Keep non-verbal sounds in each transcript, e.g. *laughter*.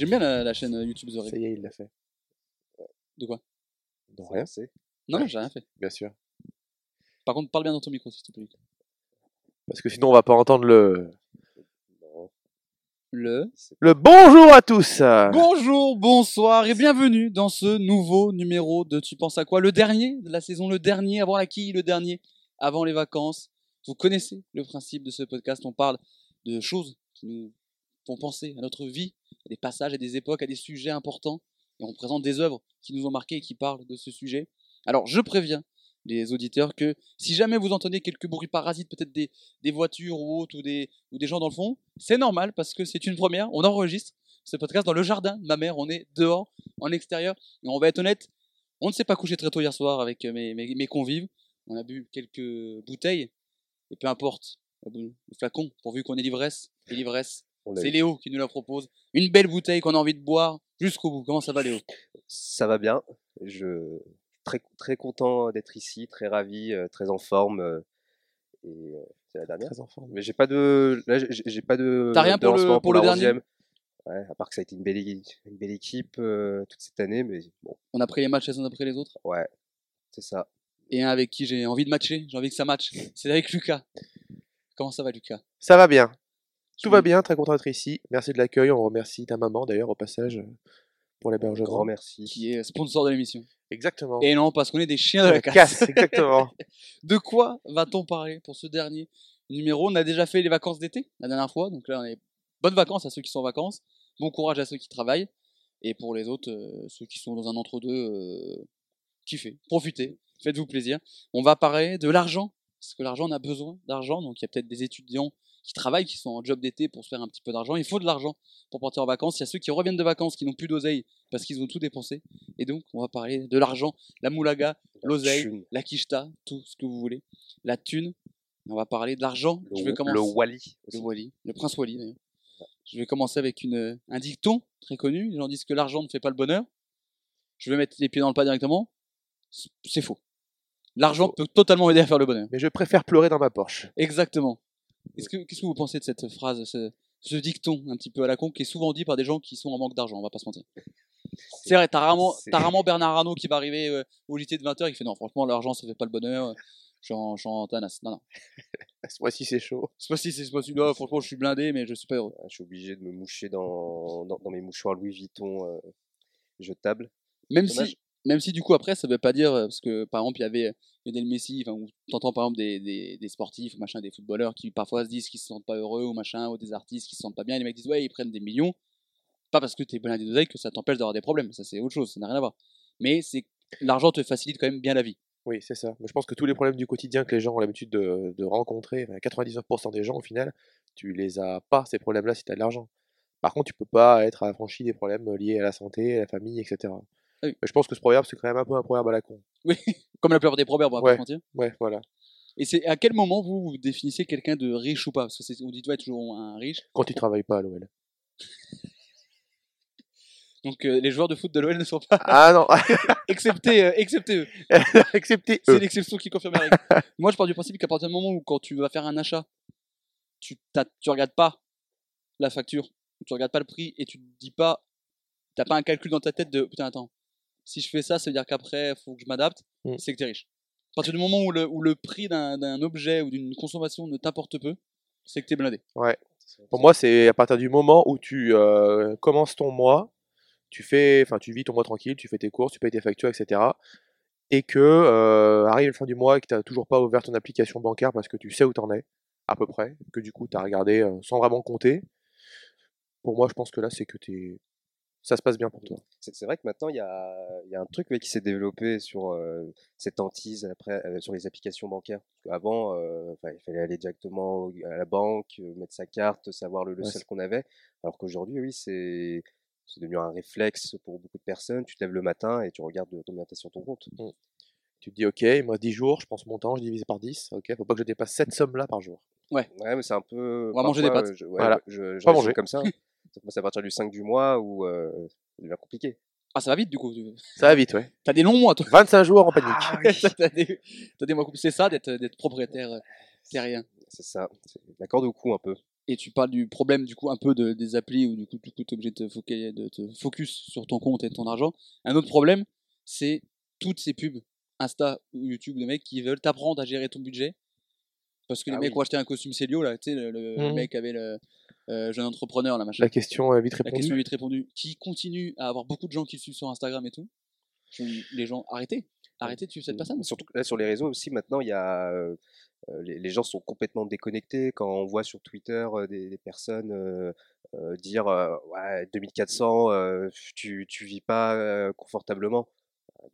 J'aime bien la, la chaîne YouTube The Reg. Ça y est, il l'a fait. De quoi? Non, rien, c'est. Non, non, j'ai rien fait. bien sûr. Par contre, parle bien dans ton micro, s'il te plaît. Parce que sinon, on va pas entendre le. Le. Le bonjour à tous Bonjour, bonsoir et bienvenue dans ce nouveau numéro de Tu penses à quoi? Le dernier de la saison, le dernier avant la quille, le dernier avant les vacances. Vous connaissez le principe de ce podcast. On parle de choses qui nous font penser à notre vie, des passages, à des époques, à des sujets importants. Et on présente des œuvres qui nous ont marqués et qui parlent de ce sujet. Alors, je préviens les auditeurs que si jamais vous entendez quelques bruits parasites, peut-être des, des voitures ou autres, ou des, ou des gens dans le fond, c'est normal parce que c'est une première. On enregistre ce podcast dans le jardin ma mère. On est dehors, en extérieur. Et on va être honnête, on ne s'est pas couché très tôt hier soir avec euh, mes, mes, mes convives. On a bu quelques bouteilles. Et peu importe le flacon, pourvu qu'on ait l'ivresse. Et l'ivresse, c'est. Léo qui nous la propose. Une belle bouteille qu'on a envie de boire jusqu'au bout. Comment ça va, Léo? Ça va bien. Je très très content d'être ici, très ravi, euh, très en forme. euh, et euh, c'est la dernière. Très en forme. Mais j'ai pas de, là j'ai- pas de. T'as rien de pour le- pour le dernier? 11e. Ouais, à part que ça a été une belle, é- une belle équipe euh, toute cette année, mais bon, On a pris les matchs les uns après les autres? ouais, c'est ça. Et un avec qui j'ai envie de matcher. J'ai envie que ça matche. C'est avec Lucas. Comment ça va, Lucas? Ça va bien. Tout va bien, très content d'être ici. Merci de l'accueil. On remercie ta maman d'ailleurs au passage pour l'hébergement. Grand merci. Qui est sponsor de l'émission. Exactement. Et non, parce qu'on est des chiens de la casse. casse, exactement. *laughs* De quoi va-t-on parler pour ce dernier numéro? On a déjà fait les vacances d'été la dernière fois, donc là on est bonnes vacances à ceux qui sont en vacances, bon courage à ceux qui travaillent, et pour les autres, euh, ceux qui sont dans un entre-deux, euh, kiffez, profitez, faites-vous plaisir. On va parler de l'argent, parce que l'argent on a besoin d'argent, donc il y a peut-être des étudiants qui travaillent, qui sont en job d'été pour se faire un petit peu d'argent, il faut de l'argent pour partir en vacances, il y a ceux qui reviennent de vacances qui n'ont plus d'oseille parce qu'ils ont tout dépensé, et donc on va parler de l'argent, la moulaga, l'oseille, la quicheta, tout ce que vous voulez, la thune. On va parler de l'argent. Le, Je vais commencer. le Wally. Le Wally, le prince Wally d'ailleurs. Je vais commencer avec une, un dicton très connu. Les gens disent que l'argent ne fait pas le bonheur. Je vais mettre les pieds dans le plat directement. C'est faux. L'argent peut totalement aider à faire le bonheur. Mais je préfère pleurer dans ma Porsche. Exactement. Est-ce que- Qu'est-ce que vous pensez de cette phrase, ce, ce dicton un petit peu à la con qui est souvent dit par des gens qui sont en manque d'argent, on va pas se mentir. C'est vrai, t'as rarement, t'as rarement Bernard Arnault qui va arriver euh, au JT de 20h et qui fait non, franchement, l'argent ça fait pas le bonheur. Je suis en, je suis en tanasse. Non, non. *laughs* Ce mois-ci, c'est chaud. Pas si c'est pas celui-là, franchement, je suis blindé, mais je suis pas heureux. Je suis obligé de me moucher dans, dans, dans mes mouchoirs Louis Vuitton euh, jetables. Même si, même si du coup après ça veut pas dire euh, parce que par exemple il y avait euh, Lionel Messi, enfin t'entends par exemple des, des, sportifs, machin, des footballeurs qui parfois se disent qu'ils se sentent pas heureux ou machin, ou des artistes qui se sentent pas bien, les mecs disent ouais ils prennent des millions, pas parce que t'es blindé d'oseille que ça t'empêche d'avoir des problèmes, ça c'est autre chose, ça n'a rien à voir. Mais c'est l'argent te facilite quand même bien la vie. Oui, c'est ça. Mais je pense que tous les problèmes du quotidien que les gens ont l'habitude de, rencontrer, enfin, 99% des gens au final, tu les as pas ces problèmes-là si tu as de l'argent. Par contre, tu peux pas être affranchi des problèmes liés à la santé, à la famille, etc. Oui. Je pense que ce proverbe, c'est quand même un peu un proverbe à la con. Oui, *laughs* comme la plupart des proverbes, on va pas Ouais. se mentir. Ouais, voilà. Et c'est à quel moment vous, vous définissez quelqu'un de riche ou pas? Parce que on dit ouais toujours un riche. Quand tu travailles pas à l'OL. *laughs* Donc euh, les joueurs de foot de l'OL ne sont pas Ah non, *laughs* excepté, euh, excepté eux. excepté C'est l'exception qui confirme la règle. Moi, je pars du principe qu'à partir du moment où, quand tu vas faire un achat, tu, tu regardes pas la facture, tu regardes pas le prix et tu te dis pas, t'as pas un calcul dans ta tête de putain, attends, si je fais ça, ça veut dire qu'après, faut que je m'adapte, Mm. c'est que t'es riche. À partir du moment où le, où le prix d'un, objet ou d'une consommation ne t'importe peu, c'est que t'es blindé. Pour moi, c'est à partir du moment où tu euh, commences ton mois, tu fais, enfin, tu vis ton mois tranquille, tu fais tes courses, tu payes tes factures, etc. Et que euh, arrive la fin du mois et que tu n'as toujours pas ouvert ton application bancaire parce que tu sais où t'en es, à peu près, que du coup tu as regardé euh, sans vraiment compter. Pour moi, je pense que là, c'est que t'es... ça se passe bien pour toi. C'est vrai que maintenant, il y a, il y a un truc ouais, qui s'est développé sur euh, cette hantise après, euh, sur les applications bancaires. Qu'avant, euh, il fallait aller directement à la banque, mettre sa carte, savoir le, le Ouais, seul qu'on avait. Alors qu'aujourd'hui, oui, c'est devenu un réflexe pour beaucoup de personnes. Tu te lèves le matin et tu regardes combien tu as sur ton compte. Tu te dis, ok, il me reste 10 jours, je pense mon temps, je divise par 10, ok, faut pas que je dépasse cette somme-là par jour. Ouais, mais c'est un peu. On va manger des pâtes. Je, ouais, Voilà. je, je Pas manger. comme ça. *laughs* Ça commence à partir du 5 du mois où euh, ça devient compliqué. Ah, ça va vite du coup. Ça va vite, ouais. T'as des longs mois, toi. 25 jours en panique. Ah *laughs* t'as des, t'as des mois compliqués. C'est ça d'être, d'être propriétaire euh, terrien. C'est ça. C'est la corde au cou un peu. et tu parles du problème du coup un peu de, des applis où du coup tu es obligé de te, foca- de te focus sur ton compte et ton argent. Un autre problème, c'est toutes ces pubs Insta ou YouTube de mecs qui veulent t'apprendre à gérer ton budget. Parce que les Ah mecs oui. ont acheté un costume Célio, là, tu sais, le, Mhm. mec avait le euh, jeune entrepreneur, là, machin. La question euh, vite La répondue. question est vite répondue. Qui continue à avoir beaucoup de gens qui le suivent sur Instagram et tout. Les gens, arrêtez. Arrêtez de suivre cette personne. Surtout que là, sur les réseaux aussi, maintenant, il y a, euh, les, les gens sont complètement déconnectés. Quand on voit sur Twitter euh, des, des personnes dire ouais, 2400, euh, tu, tu vis pas confortablement.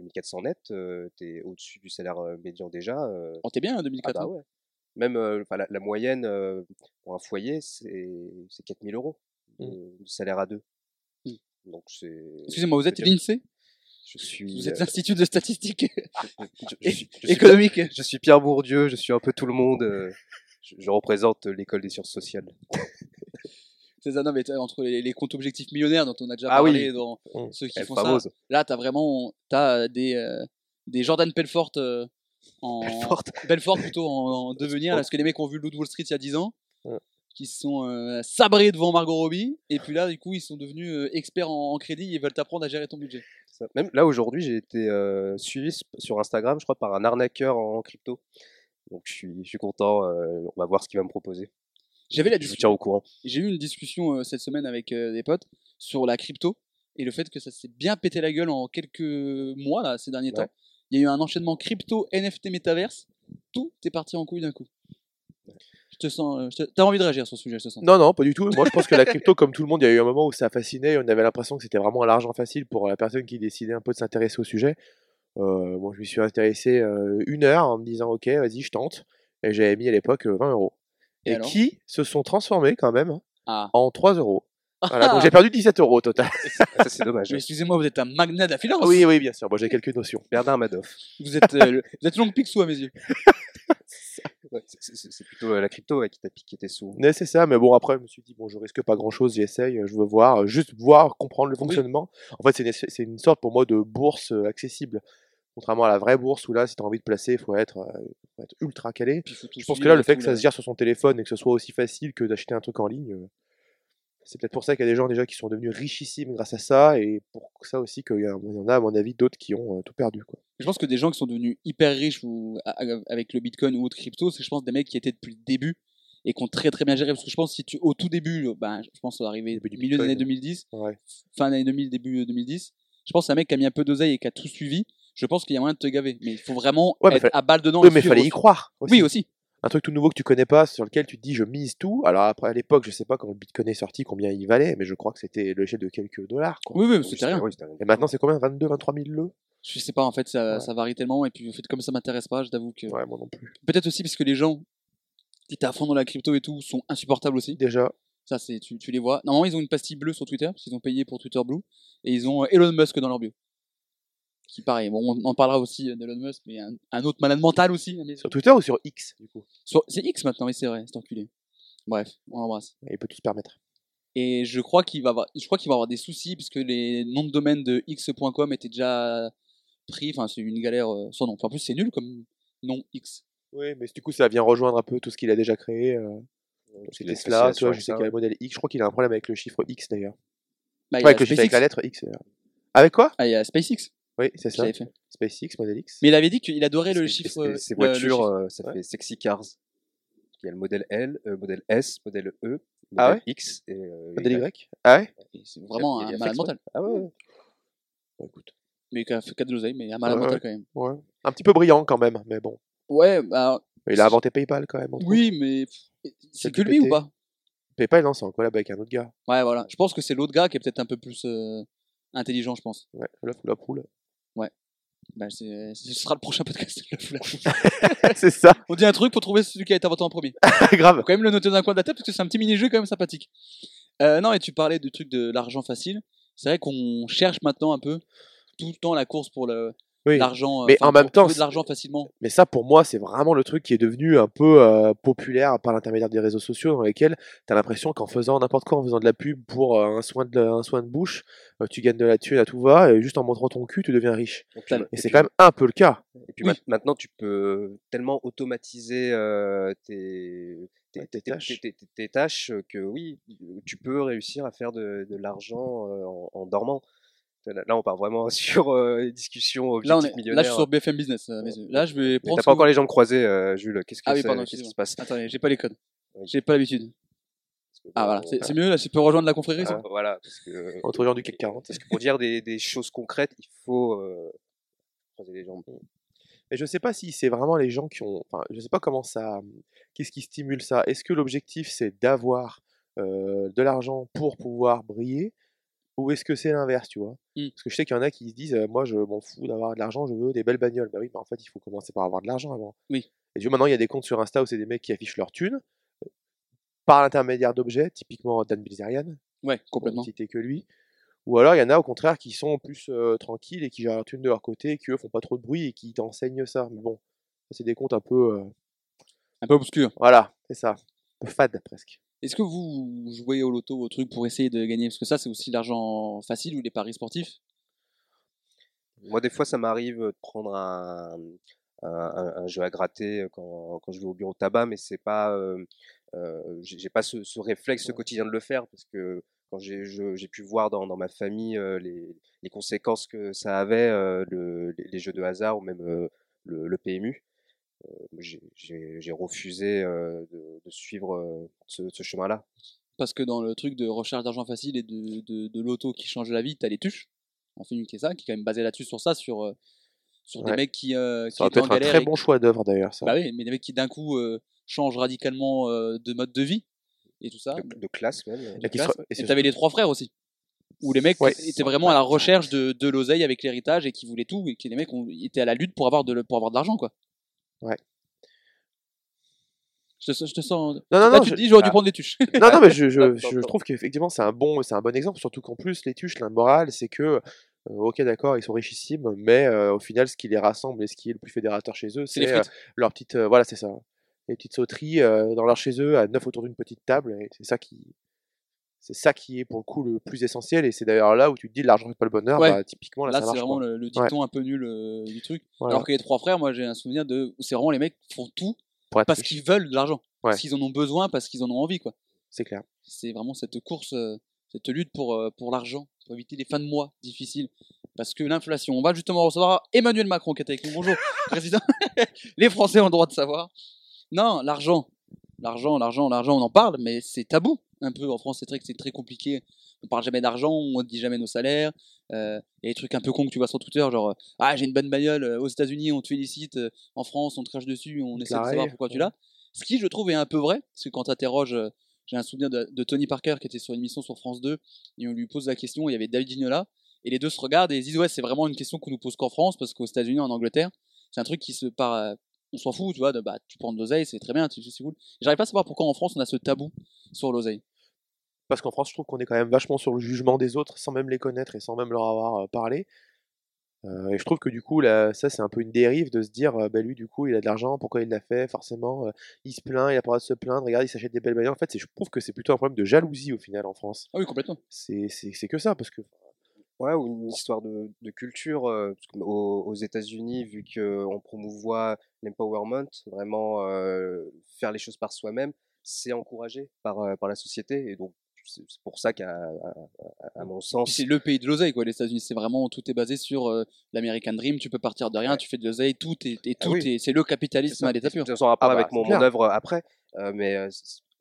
2400 net, euh, t'es au-dessus du salaire médian déjà. euh, Oh, t'es bien, hein, ah 2004. bah ouais. Même euh, enfin, la, la moyenne euh, pour un foyer, c'est c'est 4000 euros de, de salaire à deux. Mm. Donc c'est. Excusez-moi, vous êtes l'INSEE? Je suis. Vous êtes l'Institut de statistique je- *laughs* suis- économique. je suis Pierre Bourdieu, je suis un peu tout le monde. je, représente l'école des sciences sociales. *laughs* C'est ça, non, mais entre les, les comptes objectifs millionnaires dont on a déjà Ah oui. parlé dans Mm. ceux qui Elle font fameuse. ça, là, t'as vraiment t'as des, euh, des Jordan Pelfort euh, en. Forte. *laughs* Belfort plutôt en, en devenir, parce que les mecs ont vu de Wall Street il y a 10 ans, Ouais. qui se sont euh, sabrés devant Margot Robbie, et puis là, du coup, ils sont devenus euh, experts en, en crédit et veulent t'apprendre à gérer ton budget. Ça. Même là aujourd'hui, j'ai été euh, suivi sur Instagram, je crois, par un arnaqueur en crypto. Donc je suis, je suis content. on va voir ce qu'il va me proposer. J'avais la Je vous discussion. tiens au courant. J'ai eu une discussion cette semaine avec des potes sur la crypto et le fait que ça s'est bien pété la gueule en quelques mois là ces derniers Ouais. temps. Il y a eu un enchaînement crypto, NFT, métaverse. Tout est parti en couille d'un coup. Je te sens. euh, je te- T'as envie de réagir sur ce sujet, je te sens. Non, non, pas du tout. Moi, je pense que la crypto, comme tout le monde, il y a eu un moment où ça fascinait. On avait l'impression que c'était vraiment l'argent facile pour la personne qui décidait un peu de s'intéresser au sujet. Euh, moi, je m'y suis intéressé euh, une heure en me disant, ok, vas-y, je tente. Et j'avais mis à l'époque euh, 20 euros. Et qui se sont transformés quand même Ah. en 3 euros. Voilà, donc j'ai *laughs* perdu 17 euros au total. Ça c'est dommage. Mais excusez-moi, vous êtes un magnat de la finance. oui, oui, bien sûr. Moi, j'ai quelques notions. Bernard Madoff. Vous êtes, euh, le- vous êtes long Picsou à mes yeux. *laughs* Ouais, c'est- c'est c'est plutôt euh, la crypto ouais, qui t'a piqué tes sous. Mais c'est ça, mais bon, après, je me suis dit, bon, je risque pas grand chose, j'essaye, je veux voir, euh, juste voir, comprendre le fonctionnement. En fait, c'est une, c'est une sorte pour moi de bourse euh, accessible. Contrairement à la vraie bourse où là, si tu as envie de placer, il faut être, euh, faut être ultra calé. Puis faut tout Je pense que suivre là, le et fait tout, que ça se gère sur son téléphone et que ce soit aussi facile que d'acheter un truc en ligne, euh, c'est peut-être pour ça qu'il y a des gens déjà qui sont devenus richissimes grâce à ça, et pour ça aussi qu'il y, en a, à mon avis, d'autres qui ont euh, tout perdu. Quoi. Je pense que des gens qui sont devenus hyper riches ou avec le Bitcoin ou autre crypto, c'est je pense des mecs qui étaient depuis le début et qui ont très très bien géré. Parce que je pense si tu au tout début, ben, je pense arrivé du milieu des années Bitcoin. 2010, Ouais. fin d'année 2000, début 2010. Je pense que c'est un mec qui a mis un peu d'oseille et qui a tout suivi. Je pense qu'il y a moyen de te gaver, mais il faut vraiment Ouais, être fallait- à balle dedans. Oui, mais il fallait y croire. aussi. Oui aussi. Un truc tout nouveau que tu connais pas, sur lequel tu te dis je mise tout. Alors après à l'époque, je sais pas quand le Bitcoin est sorti, combien il valait, mais je crois que c'était l'échelle de quelques dollars. Quoi. Oui oui, c'était rien. oui. Et maintenant c'est combien? 22, 23 000 le Je sais pas en fait, ça, Ouais. ça varie tellement et puis fait comme ça m'intéresse pas, je t'avoue que Ouais, moi non plus. peut-être aussi parce que les gens qui étaient à fond dans la crypto et tout sont insupportables aussi. Déjà, Ça, c'est tu, tu les vois. Normalement, ils ont une pastille bleue sur Twitter parce qu'ils ont payé pour Twitter Blue et ils ont euh, Elon Musk dans leur bio. Qui pareil, bon, on en parlera aussi d'Elon Musk, mais un, un autre malade mental aussi. mais- sur Twitter ou sur X du coup? Sur- C'est X maintenant, mais c'est vrai, c'est enculé. Bref, on l'embrasse. Il peut tout se permettre. Et je crois qu'il va avoir, je crois qu'il va avoir des soucis parce que les noms de domaine de x.com étaient déjà pris. Enfin, c'est une galère euh, sans nom. Enfin, en plus, c'est nul comme nom X. Oui, mais du coup ça vient rejoindre un peu tout ce qu'il a déjà créé. Euh, c'est Tesla, tu vois, sur je sais qu'il y a le modèle X. Je crois qu'il a un problème avec le chiffre X d'ailleurs. Bah, il y Ouais, a avec le chiffre avec la lettre X. Avec quoi? Ah, il y a SpaceX. Oui, c'est ça. fait. SpaceX, modèle X. Mais il avait dit qu'il adorait le chiffre. euh, Ces le voitures, euh, ça Ouais. fait sexy cars. Il y a le modèle L, euh, modèle S, modèle E, modèle Ah ouais X et euh, Modèle Y. Ah ouais C'est vraiment un malade mental. Ah ouais, ouais. Bon, écoute. Mais fait 4 de l'oseille, mais un malade mental quand même. Ouais. Un petit peu brillant quand même, mais bon. Ouais, bah. Il a inventé PayPal quand même. Oui, mais. C'est que lui ou pas? PayPal, non, c'est en collab avec un autre gars. Ouais, voilà. Je pense que c'est l'autre gars qui est peut-être un peu plus euh, intelligent, je pense. Ouais, l'œuf ou la poule. Bah, c'est- ce sera le prochain podcast. *laughs* c'est ça, On dit un truc pour trouver celui qui a été inventé en premier. *laughs* grave. Faut quand même le noter dans un coin de la tête parce que c'est un petit mini-jeu quand même sympathique. Euh, non, et tu parlais du truc de l'argent facile. C'est vrai qu'on cherche maintenant un peu tout le temps la course pour le, Oui. l'argent, euh, Mais en même temps, de l'argent facilement. Mais ça, pour moi, c'est vraiment le truc qui est devenu un peu euh, populaire par l'intermédiaire des réseaux sociaux, dans lesquels tu as l'impression qu'en faisant n'importe quoi, en faisant de la pub pour euh, un, soin de, un soin de bouche, euh, tu gagnes de la thune à tout va, et juste en montrant ton cul, tu deviens riche. Et c'est quand même un peu le cas. Et puis Oui. ma- maintenant, tu peux tellement automatiser euh, tes, tes, Ouais, tes tes- tâches. tes- tes- tes tâches que oui, tu peux réussir à faire de, de l'argent euh, en, en dormant. Là, on part vraiment *laughs* sur euh, les discussions Là, on est, là, je suis sur BFM Business. euh. Là, je vais prendre. t'as pas encore les jambes croisées, euh, Jules. Qu'est-ce que Ah oui, pardon, Qu'est-ce qui se passe Attendez, j'ai pas les codes. Oui. J'ai pas l'habitude. Ah bon, voilà, c'est euh, mieux là, tu peux rejoindre la confrérie. ça euh, voilà, parce que, Entre gens du CAC 40. parce que pour dire des, des choses concrètes, il faut euh, croiser les jambes. Mais je sais pas si c'est vraiment les gens qui ont. Enfin, je sais pas comment ça. Qu'est-ce qui stimule ça Est-ce que l'objectif c'est d'avoir euh, de l'argent pour pouvoir briller Ou est-ce que c'est l'inverse, tu vois? Mm. Parce que je sais qu'il y en a qui se disent euh, Moi, je m'en fous d'avoir de l'argent, je veux des belles bagnoles. Bah oui, en fait, il faut commencer par avoir de l'argent avant. Oui. Et tu vois, maintenant, il y a des comptes sur Insta où c'est des mecs qui affichent leur thune euh, par l'intermédiaire d'objets, typiquement Dan Bilzerian, Ouais, complètement. citer que lui. Ou alors il y en a au contraire qui sont plus euh, tranquilles et qui gèrent leur thune de leur côté et qui eux font pas trop de bruit et qui t'enseignent ça. Mais bon, c'est des comptes un peu. euh, Un peu obscur. Voilà, c'est ça. Un peu fade presque. Est-ce que vous jouez au loto, au truc pour essayer de gagner? Parce que ça, c'est aussi l'argent facile ou les paris sportifs? Moi, des fois, ça m'arrive de prendre un, un, jeu à gratter quand, quand je vais au bureau de tabac, mais c'est pas, euh, euh, j'ai pas ce, ce réflexe quotidien de le faire parce que quand j'ai pu voir dans, dans ma famille euh, les, les conséquences que ça avait, euh, le- les, les jeux de hasard ou même euh, le, le PMU, euh, j'ai- refusé euh, de, de suivre euh, ce, ce chemin-là. Parce que dans le truc de recherche d'argent facile et de, de, de loto qui change la vie, t'as les tuches. En film qui est ça, qui est quand même basé là-dessus, sur ça, sur, euh, sur des mecs qui, euh, qui Ça en être un très bon qui- choix d'œuvre d'ailleurs, ça. Bah oui, mais des mecs qui d'un coup euh, changent radicalement euh, de mode de vie et tout ça. De, de classe même. de Et classe. ce- t'avais les trois frères aussi. Où les mecs Ouais. étaient vraiment à la recherche de, de l'oseille avec l'héritage et qui voulaient tout et que les mecs ont, étaient à la lutte pour avoir de, pour avoir de l'argent quoi. Ouais. Je te, je te sens. Non, non, Là, non, tu je- te dis j'aurais dû ah. prendre des tuches. *laughs* non, non, mais je, je, trouve qu'effectivement c'est un bon, un bon exemple, surtout qu'en plus les tuches, la morale, c'est que, euh, ok d'accord, ils sont richissimes, mais euh, au final, ce qui les rassemble et ce qui est le plus fédérateur chez eux, C'est les euh, leur petite, euh, voilà, c'est ça, les petites sauteries dans leur chez eux à neuf autour d'une petite table, et c'est ça qui, c'est ça qui est pour le coup le plus essentiel, et c'est d'ailleurs là où tu te dis l'argent fait pas le bonheur, Ouais. bah, typiquement là, c'est vraiment le, le dicton un peu nul euh, du truc. Voilà. Alors que les trois frères, moi j'ai un souvenir de. où C'est vraiment les mecs font tout Pour parce qu'ils veulent de l'argent. Ouais. Parce qu'ils en ont besoin, parce qu'ils en ont envie quoi. c'est clair. c'est vraiment cette course, euh, cette lutte pour, euh, pour l'argent, pour éviter les fins de mois difficiles. Parce que l'inflation, on va justement recevoir Emmanuel Macron qui est avec nous. Bonjour, *laughs* président. *laughs* les Français ont le droit de savoir. Non, l'argent, l'argent, l'argent, l'argent, on en parle, mais c'est tabou. Un peu en France, c'est très, c'est très compliqué. On parle jamais d'argent, on dit jamais nos salaires. Euh, Il y a des trucs un peu cons que tu vois sur Twitter, genre euh, ah j'ai une bonne bagnole euh, aux États-Unis, on te félicite. euh, En France, on te crache dessus, on essaie de savoir pourquoi tu l'as. Ce qui, je trouve, est un peu vrai, parce que quand tu interroges j'ai un souvenir de, de Tony Parker qui était sur une émission sur France 2 et on lui pose la question. Il y avait David Gignola et les deux se regardent et ils disent ouais c'est vraiment une question qu'on nous pose qu'en France parce qu'aux États-Unis en Angleterre c'est un truc qui se part on s'en fout tu vois de, bah tu prends de l'oseille c'est très bien c'est cool. J'arrive pas à savoir pourquoi en France on a ce tabou sur l'oseille. Parce qu'en France, je trouve qu'on est quand même vachement sur le jugement des autres sans même les connaître et sans même leur avoir euh, parlé. Euh, et je trouve que du coup, là, ça c'est un peu une dérive de se dire, euh, bah lui du coup il a de l'argent, pourquoi il l'a fait? Forcément, euh, il se plaint, il a pas le droit de se plaindre, regarde, il s'achète des belles bagnoles. En fait, c'est- je trouve que c'est plutôt un problème de jalousie au final en France. Ah oui complètement. C'est c'est- c'est que ça, parce que Ouais, ou une histoire de, de culture. euh, aux, aux États-Unis, vu qu'on promouvoit l'empowerment, vraiment euh, faire les choses par soi-même, c'est encouragé par, euh, par la société. Et donc, c'est pour ça qu'à à, mon sens, c'est le pays de l'oseille quoi les États-Unis c'est vraiment tout est basé sur euh, l'American Dream tu peux partir de rien Ouais. tu fais de l'oseille tout est et Ah tout oui. est c'est le capitalisme ça. à l'état pur. Toute façon, rapport Ah bah, avec mon, mon œuvre après. euh, mais euh,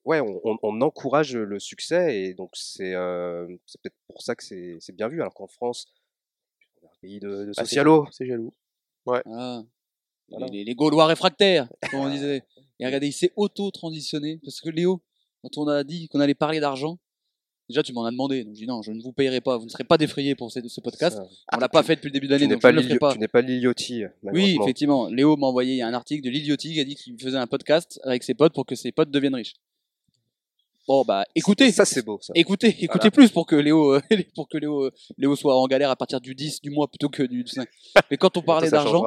ouais, on, on- on encourage le succès. Et donc, c'est euh, c'est peut-être pour ça que c'est c'est bien vu. Alors qu'en France, on est un pays de, de bah, c'est socialo. c'est jaloux. Ah. Voilà. Les, les Gaulois réfractaires, comme on disait. Et regardez, il s'est auto-transitionné. Parce que Léo, quand on a dit qu'on allait parler d'argent, déjà tu m'en as demandé. Donc je dis non, je ne vous payerai pas, vous ne serez pas défrayé pour ce, ce podcast. Ça. On l'a pas fait depuis le début de l'année, tu n'es pas Liliotti, Oui, effectivement. Léo m'a envoyé un article de Liliotti qui a dit qu'il faisait un podcast avec ses potes pour que ses potes deviennent riches. Bon bah écoutez, Ça, c'est beau, ça. écoutez, écoutez plus pour que Léo, euh, *laughs* pour que Léo, euh, Léo soit en galère à partir du 10 du mois plutôt que du 5. Mais quand on *laughs* parlait d'argent,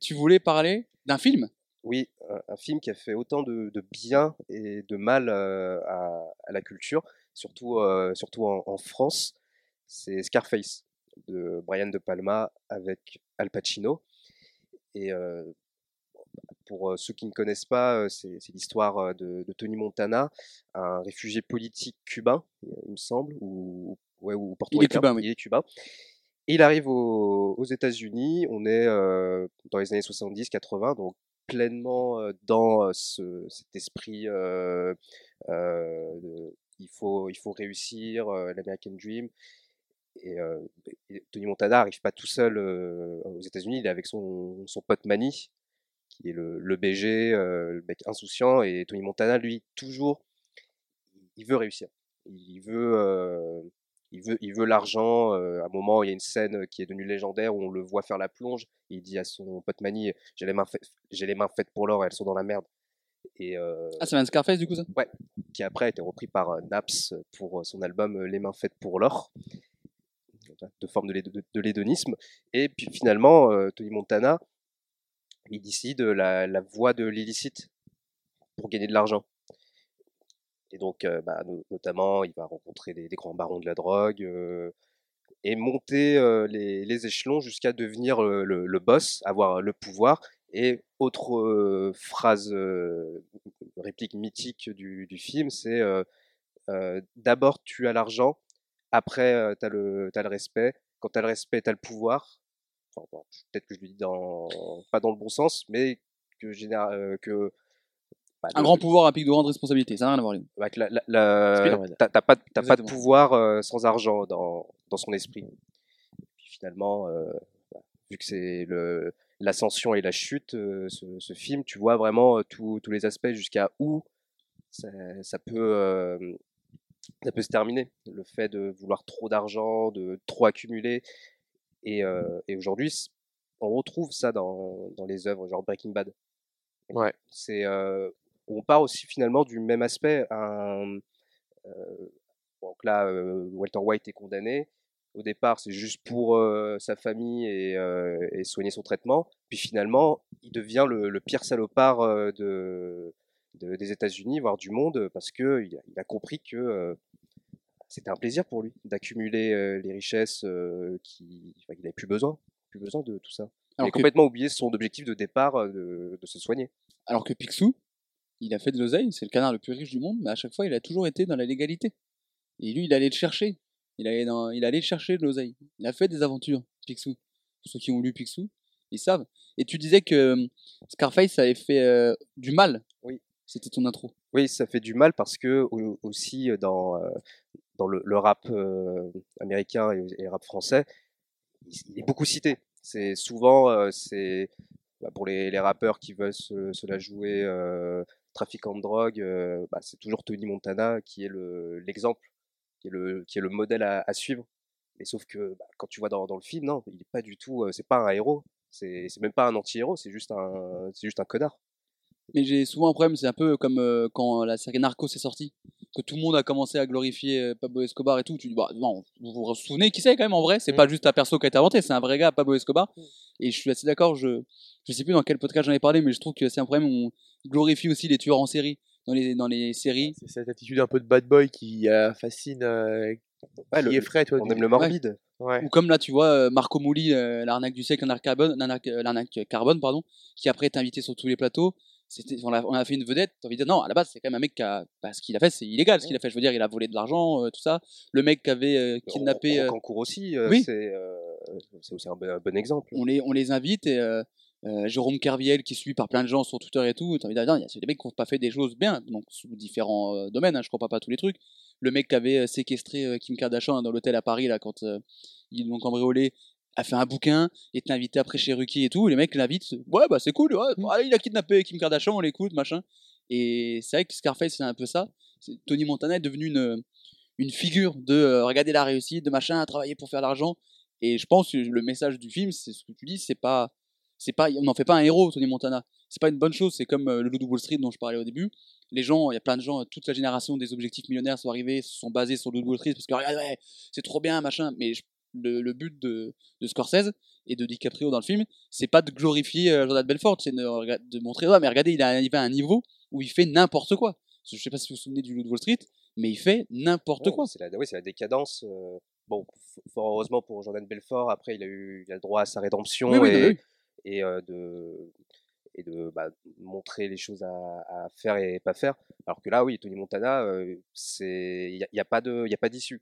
tu voulais parler d'un film Oui, un- film qui a fait autant de, de bien et de mal euh, à, à la culture, surtout, euh, surtout en, en France. C'est Scarface de Brian De Palma avec Al Pacino. Et euh, pour euh, ceux qui ne connaissent pas, c'est c'est l'histoire de, de Tony Montana, un réfugié politique cubain, il me semble, ou, ouais, ou portoricain. cubain, oui. Il est cubain. Et il arrive aux, aux États-Unis, on est euh, dans les années 70-80, donc pleinement dans ce, cet esprit il, faut, il faut réussir, l'American Dream. Et, Tony Montana n'arrive pas tout seul aux États-Unis, il est avec son, son pote Manny, qui est le, le BG, le mec insouciant, et Tony Montana, lui, toujours, il veut réussir. Il veut, il veut, il veut l'argent. euh, à un moment, il y a une scène qui est devenue légendaire où on le voit faire la plonge. Il dit à son pote Manny, j'ai les mains, j'ai les mains faites pour l'or, elles sont dans la merde. Et euh, Ah, c'est un Scarface du coup ça? Qui après a été repris par euh, Naps pour son album Les mains faites pour l'or, de forme de, l'hédo- de l'hédonisme. Et puis finalement, Tony Montana, il décide la, la voie de l'illicite pour gagner de l'argent. Et donc, bah, no- notamment, il va rencontrer des, grands barons de la drogue et monter les, les échelons jusqu'à devenir le, le boss, avoir le pouvoir. Et autre phrase, réplique mythique du, du film, c'est d'abord tu as l'argent, après tu as, t'as le respect, quand tu as le respect, tu as le pouvoir. Peut-être que je le dis dans, pas dans le bon sens, mais que, euh, que bah, Un le- grand pouvoir implique de grandes responsabilités, ça n'a rien à voir. Bah, que la- la- la- Spider-Man. t'as pas, t'as pas de pouvoir euh, sans argent dans, dans son esprit. Puis finalement, euh, bah, vu que c'est le l'ascension et la chute, euh, ce, ce film, tu vois vraiment tous les aspects jusqu'à où ça, ça peut ça peut se terminer. Le fait de vouloir trop d'argent, de trop accumuler. Et, et aujourd'hui, on retrouve ça dans, dans les œuvres genre Breaking Bad. Ouais. C'est euh, on part aussi finalement du même aspect. Un, euh, donc là, euh, Walter White est condamné. Au départ, c'est juste pour euh, sa famille et, euh, et soigner son traitement. Puis finalement, il devient le, le pire salopard euh, de, de- des États-Unis, voire du monde, parce que il a, il a compris que c'était un plaisir pour lui d'accumuler les richesses enfin, qu'il n'avait plus besoin, plus besoin de tout ça. Il a que, complètement oublié son objectif de départ de, de se soigner. alors que Picsou, il a fait de l'oseille, c'est le canard le plus riche du monde, mais à chaque fois il a toujours été dans la légalité. Et lui, il allait le chercher. Il allait, dans, il allait chercher de l'oseille. Il a fait des aventures, Picsou. Pour ceux qui ont lu Picsou, ils savent. Et tu disais que euh, Scarface avait fait euh, du mal. Oui. C'était ton intro. Oui, ça fait du mal parce que au- aussi euh, dans, dans le, le rap euh, américain et, et le rap français, il, est beaucoup cité. C'est souvent euh, c'est bah, pour les, les rappeurs qui veulent se, se la jouer trafiquant de drogue, euh, bah, c'est toujours Tony Montana qui est le l'exemple, qui est le qui est le modèle à, à suivre. Mais sauf que bah, quand tu vois dans, dans le film, non, il est pas du tout, euh, c'est pas un héros, c'est même pas un anti-héros, c'est juste un c'est juste un connard. Mais j'ai souvent un problème, c'est un peu comme euh, quand la série Narcos est sortie, que tout le monde a commencé à glorifier Pablo Escobar et tout. Tu dis, bah non, vous vous souvenez qui c'est quand même en vrai? C'est Mm. pas juste un perso qui a été inventé, c'est un vrai gars, Pablo Escobar. Mm. Et je suis assez d'accord, je, je sais plus dans quel podcast j'en ai parlé, mais je trouve que c'est un problème où on glorifie aussi les tueurs en série dans les, dans les séries. C'est cette attitude un peu de bad boy qui euh, fascine, euh, Ouais, qui le- effraie, toi. on aime le morbide. Ouais. Ou comme là, tu vois, euh, Marco Mouli, euh, l'arnaque du siècle, l'arnaque carbone, l'arnaque, euh, l'arnaque carbone, pardon, qui après est invité sur tous les plateaux. C'était, on, a, on a fait une vedette. T'as envie de dire non, à la base, c'est quand même un mec qui a, bah, ce qu'il a fait, c'est illégal, ce qu'il a fait. Je veux dire, il a volé de l'argent, euh, tout ça. Le mec qui avait euh, kidnappé, euh, Rocancourt aussi, euh, oui. c'est euh, c'est aussi un bon, un bon exemple. on les, on les invite et euh, Jérôme Kerviel qui est suivi par plein de gens sur Twitter et tout. T'as envie de dire, il y a des mecs qui n'ont pas fait des choses bien, donc sous différents euh, domaines. Hein, je comprends pas tous les trucs. Le mec qui avait euh, séquestré Kim Kardashian dans l'hôtel à Paris là quand ils l'ont cambriolé a fait un bouquin, est invité après chez Ruki et tout. Les mecs l'invitent, ouais bah c'est cool, ouais, allez, il a kidnappé Kim Kardashian, on l'écoute, machin. Et c'est vrai que Scarface c'est un peu ça. C'est- Tony Montana est devenu une une figure de euh, regarder la réussite, de machin, à travailler pour faire l'argent. Et je pense que le message du film, c'est ce que tu dis, c'est pas c'est pas, on n'en fait pas un héros, Tony Montana. C'est pas une bonne chose. C'est comme euh, le Loup de Wall Street dont je parlais au début. Les gens, il y a plein de gens, toute la génération des objectifs millionnaires sont arrivés, se sont basés sur le Loup de Wall Street parce que regarde, ouais, c'est trop bien, machin. Mais je- le, le but de, de Scorsese et de DiCaprio dans le film, c'est pas de glorifier euh, Jordan Belfort, c'est de, montrer, ouais, mais regardez, il est arrivé à un niveau où il fait n'importe quoi. Je sais pas si vous vous souvenez du Loup de Wall Street, mais il fait n'importe Ouais, quoi. C'est la, c'est la décadence. euh, bon, fort heureusement pour Jordan Belfort, après il a eu il a le droit à sa rédemption Oui, oui, et, oui. Et euh, de et de bah, montrer les choses à, à faire et pas faire. Alors que là, oui, Tony Montana, euh, c'est il y, a- a pas de il y a pas d'issue.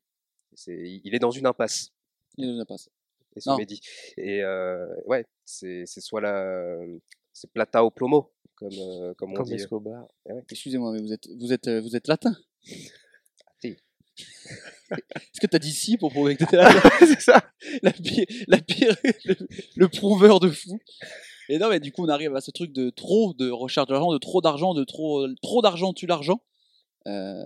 C'est il est dans une impasse. Il nous a pas ça. Et Non. Mehdi. Et euh, ouais, c'est c'est soit la c'est plata au plomo comme comme on dit. Escobar. Excusez-moi, mais vous êtes, vous êtes, vous êtes latin? *laughs* Est-ce que t'as dit si pour prouver que t'étais latin *laughs* c'est ça. *laughs* la pire, la pire le, le prouveur de fou. Et non, mais du coup, on arrive à ce truc de trop de recherche d'argent, de trop d'argent, de trop, trop d'argent tue l'argent. Euh,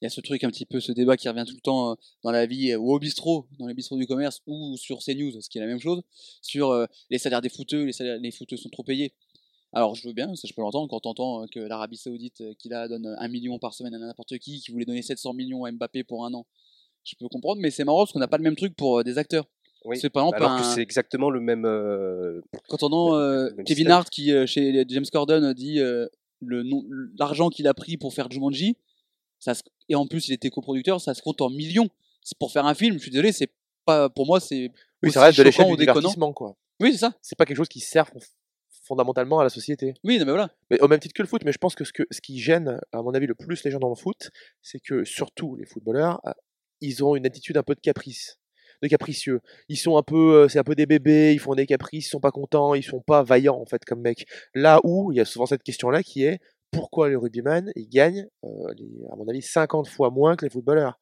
Il y a ce truc un petit peu, ce débat qui revient tout le temps euh, dans la vie, euh, ou au bistrot, dans les bistrots du commerce, ou sur CNews, ce qui est la même chose, sur euh, les salaires des footeux, les salaires, les footeux sont trop payés. Alors je veux bien, ça je peux l'entendre, quand t'entends euh, que l'Arabie Saoudite, euh, qui là donne un million par semaine à n'importe qui, qui voulait donner 700 millions à Mbappé pour un an, je peux comprendre, mais c'est marrant parce qu'on n'a pas le même truc pour euh, des acteurs. Oui. C'est par exemple Alors que un- c'est exactement le même euh, quand on entend euh, Kevin. Hart qui, euh, chez James Corden, euh, dit euh, le nom- l'argent qu'il a pris pour faire Jumanji, ça se- et en plus il était coproducteur, ça se compte en millions. C'est pour faire un film, je suis désolé, c'est pas pour moi c'est Oui, ça reste de l'échelle du divertissement, quoi. Oui, c'est ça. C'est pas quelque chose qui sert fondamentalement à la société. Oui, non, mais voilà. Mais au même titre que le foot, mais je pense que ce, que ce qui gêne, à mon avis, le plus les gens dans le foot, c'est que surtout les footballeurs, euh, ils ont une attitude un peu de caprice, de capricieux. Ils sont un peu, euh, c'est un peu des bébés, ils font des caprices, ils sont pas contents, ils sont pas vaillants en fait comme mecs. Là où il y a souvent cette question-là qui est pourquoi les rugbyman ils gagnent, euh, les- à mon avis, 50 fois moins que les footballeurs?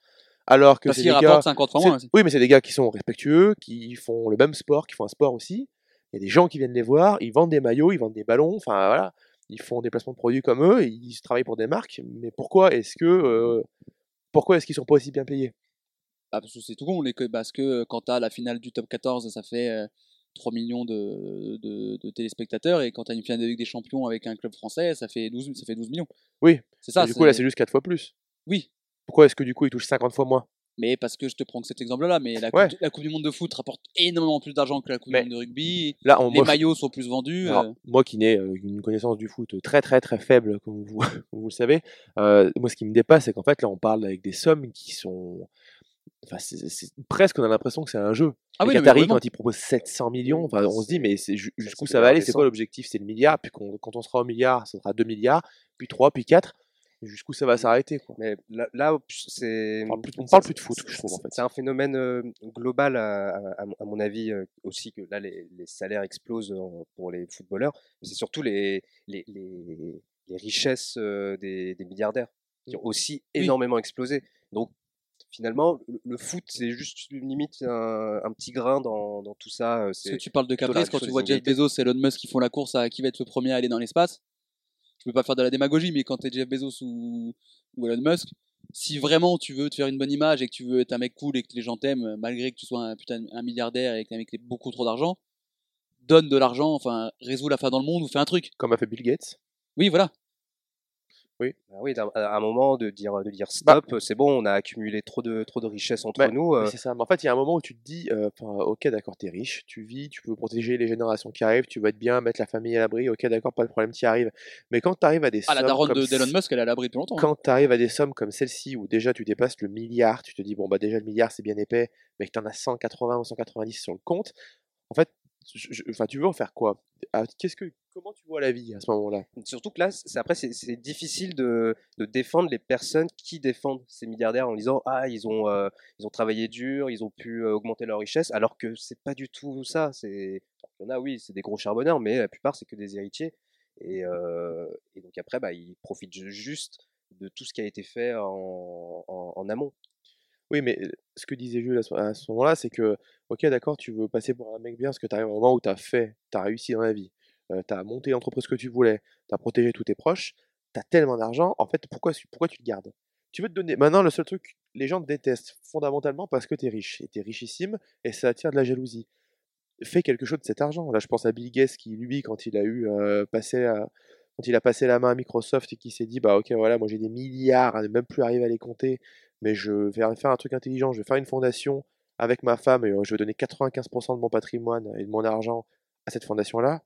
Alors que Parce c'est qu'il des gars, rapporte 50 fois moins. aussi. oui, mais c'est des gars qui sont respectueux, qui font le même sport, qui font un sport aussi. Il y a des gens qui viennent les voir, ils vendent des maillots, ils vendent des ballons, enfin voilà, ils font des placements de produits comme eux, ils travaillent pour des marques. Mais pourquoi est-ce que euh, pourquoi est-ce qu'ils sont pas aussi bien payés? Ah, parce que c'est tout con, les, parce que euh, quand t'as la finale du top 14, ça fait euh, 3 millions de, de, de téléspectateurs, et quand t'as une finale de Ligue des Champions avec un club français, ça fait 12, ça fait 12 millions. Oui. C'est ça. Du coup, là, c'est juste 4 fois plus. Oui, Pourquoi est-ce que du coup, ils touchent 50 fois moins? Mais parce que je te prends que cet exemple-là, mais la, Ouais. coupe, la Coupe du Monde de foot rapporte énormément plus d'argent que la Coupe Mais- du Monde de rugby. Là, on, Les moi, maillots sont plus vendus. alors, euh, moi qui n'ai euh, une connaissance du foot très très très faible, comme vous, *laughs* vous le savez, euh, moi ce qui me dépasse, c'est qu'en fait là on parle avec des sommes qui sont. Enfin, c'est- c'est- presque on a l'impression que c'est un jeu. Ah Les oui, Qataris, quand ils proposent 700 millions, enfin, on se dit, mais jusqu'où ça va aller C'est quoi l'objectif? C'est le milliard, puis qu'on- quand on sera au milliard, ça sera 2 milliards, puis 3, puis 4. Jusqu'où ça va s'arrêter quoi. Mais là, là, c'est. On parle plus- on c'est- parle plus de foot, c'est- je trouve, en fait. C'est un phénomène euh, global, à, à- à mon- avis, euh, aussi que là, les, les salaires explosent en- pour les footballeurs. Mais c'est surtout les, les, les, les richesses euh, des, des milliardaires qui ont aussi Oui. énormément explosé. Donc, finalement, le, le foot, c'est juste une limite un, un petit grain dans, dans tout ça. Parce que tu parles de caprice, quand tu vois Jeff. Bezos et Elon Musk qui font la course à qui va être le premier à aller dans l'espace, je peux pas faire de la démagogie, mais quand t'es Jeff Bezos ou, ou Elon Musk, si vraiment tu veux te faire une bonne image et que tu veux être un mec cool et que les gens t'aiment, malgré que tu sois un putain un milliardaire et que t'es un mec qui ait beaucoup trop d'argent, donne de l'argent, enfin, résous la fin dans le monde ou fais un truc. Comme a fait Bill Gates. Oui, voilà. Oui, d'un- à un moment de dire, de dire Bah stop, c'est bon, on a accumulé trop de, trop de richesses entre nous. euh, c'est ça. Mais en fait, il y a un moment où tu te dis, euh, ok, d'accord, t'es riche, tu vis, tu peux protéger les générations qui arrivent, tu vas être bien, mettre la famille à l'abri, ok, d'accord, pas de problème, tu y arrives. Mais quand tu arrives à des Ah, la sommes daronne comme de- d'Elon c- Musk, elle est à l'abri depuis longtemps. hein. quand tu arrives à des sommes comme celle-ci, où déjà tu dépasses le milliard, tu te dis, bon, bah déjà le milliard c'est bien épais, mais que tu en as 180 ou 190 sur le compte, en fait, enfin, tu veux en faire quoi? Ah, Qu'est-ce que, Comment tu vois la vie à ce moment-là? Surtout que là, après, c'est difficile de, défendre les personnes qui défendent ces milliardaires en disant Ah, ils ont, euh, ils ont travaillé dur, ils ont pu euh, augmenter leur richesse, alors que c'est pas du tout ça. Il y en a, oui, c'est des gros charbonneurs, mais la plupart, c'est que des héritiers. Et, euh, donc après, bah, ils profitent ju- juste de tout ce qui a été fait en amont. Oui, mais euh, ce que disait Jules à ce, à moment-là, c'est que, ok, d'accord, tu veux passer pour un mec bien, parce que tu arrives au moment où tu as fait, tu as réussi dans la vie, tu as monté l'entreprise que tu voulais, tu as protégé tous tes proches, tu as tellement d'argent, en fait, pourquoi, tu- le gardes? Tu veux te donner. Maintenant, le seul truc, les gens te détestent fondamentalement parce que tu es riche, et tu es richissime, et ça attire de la jalousie. fais quelque chose de cet argent. Là, je pense à Bill Gates qui, lui, quand il a eu euh, passé la- quand il a passé la main à Microsoft et qui s'est dit, bah ok, voilà, moi j'ai des milliards à ne même plus arriver à les compter, mais je vais faire un truc intelligent, je vais faire une fondation avec ma femme et euh, je vais donner 95% de mon patrimoine et de mon argent à cette fondation-là.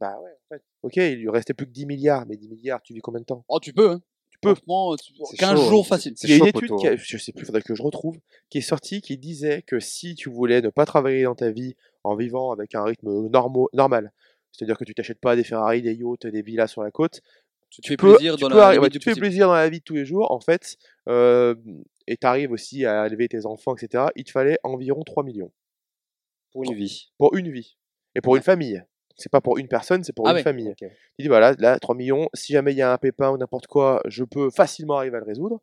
Bah ouais, en fait. Ok, il lui restait plus que 10 milliards, mais 10 milliards, tu vis combien de temps? Oh, tu peux, hein. Tu peux. Franchement, tu- C'est 15 chaud, jours facile. c'est Il y a une chaud, étude, qui a- hein. je sais plus, faudrait que je retrouve, qui est sortie, qui disait que si tu voulais ne pas travailler dans ta vie en vivant avec un rythme normaux- normal, c'est-à-dire que tu t'achètes pas des Ferrari, des yachts, des villas sur la côte, Tu te fais peux- plaisir tu dans peux la ouais, tu fais plaisir dans la vie de tous les jours, en fait, euh, et tu arrives aussi à élever tes enfants, etc. Il te fallait environ 3 millions Pour une vie. pour une vie et pour une famille. C'est pas pour une personne, c'est pour Ah une ouais. famille. Ok. Tu dis voilà, là, 3 millions, si jamais il y a un pépin ou n'importe quoi, je peux facilement arriver à le résoudre.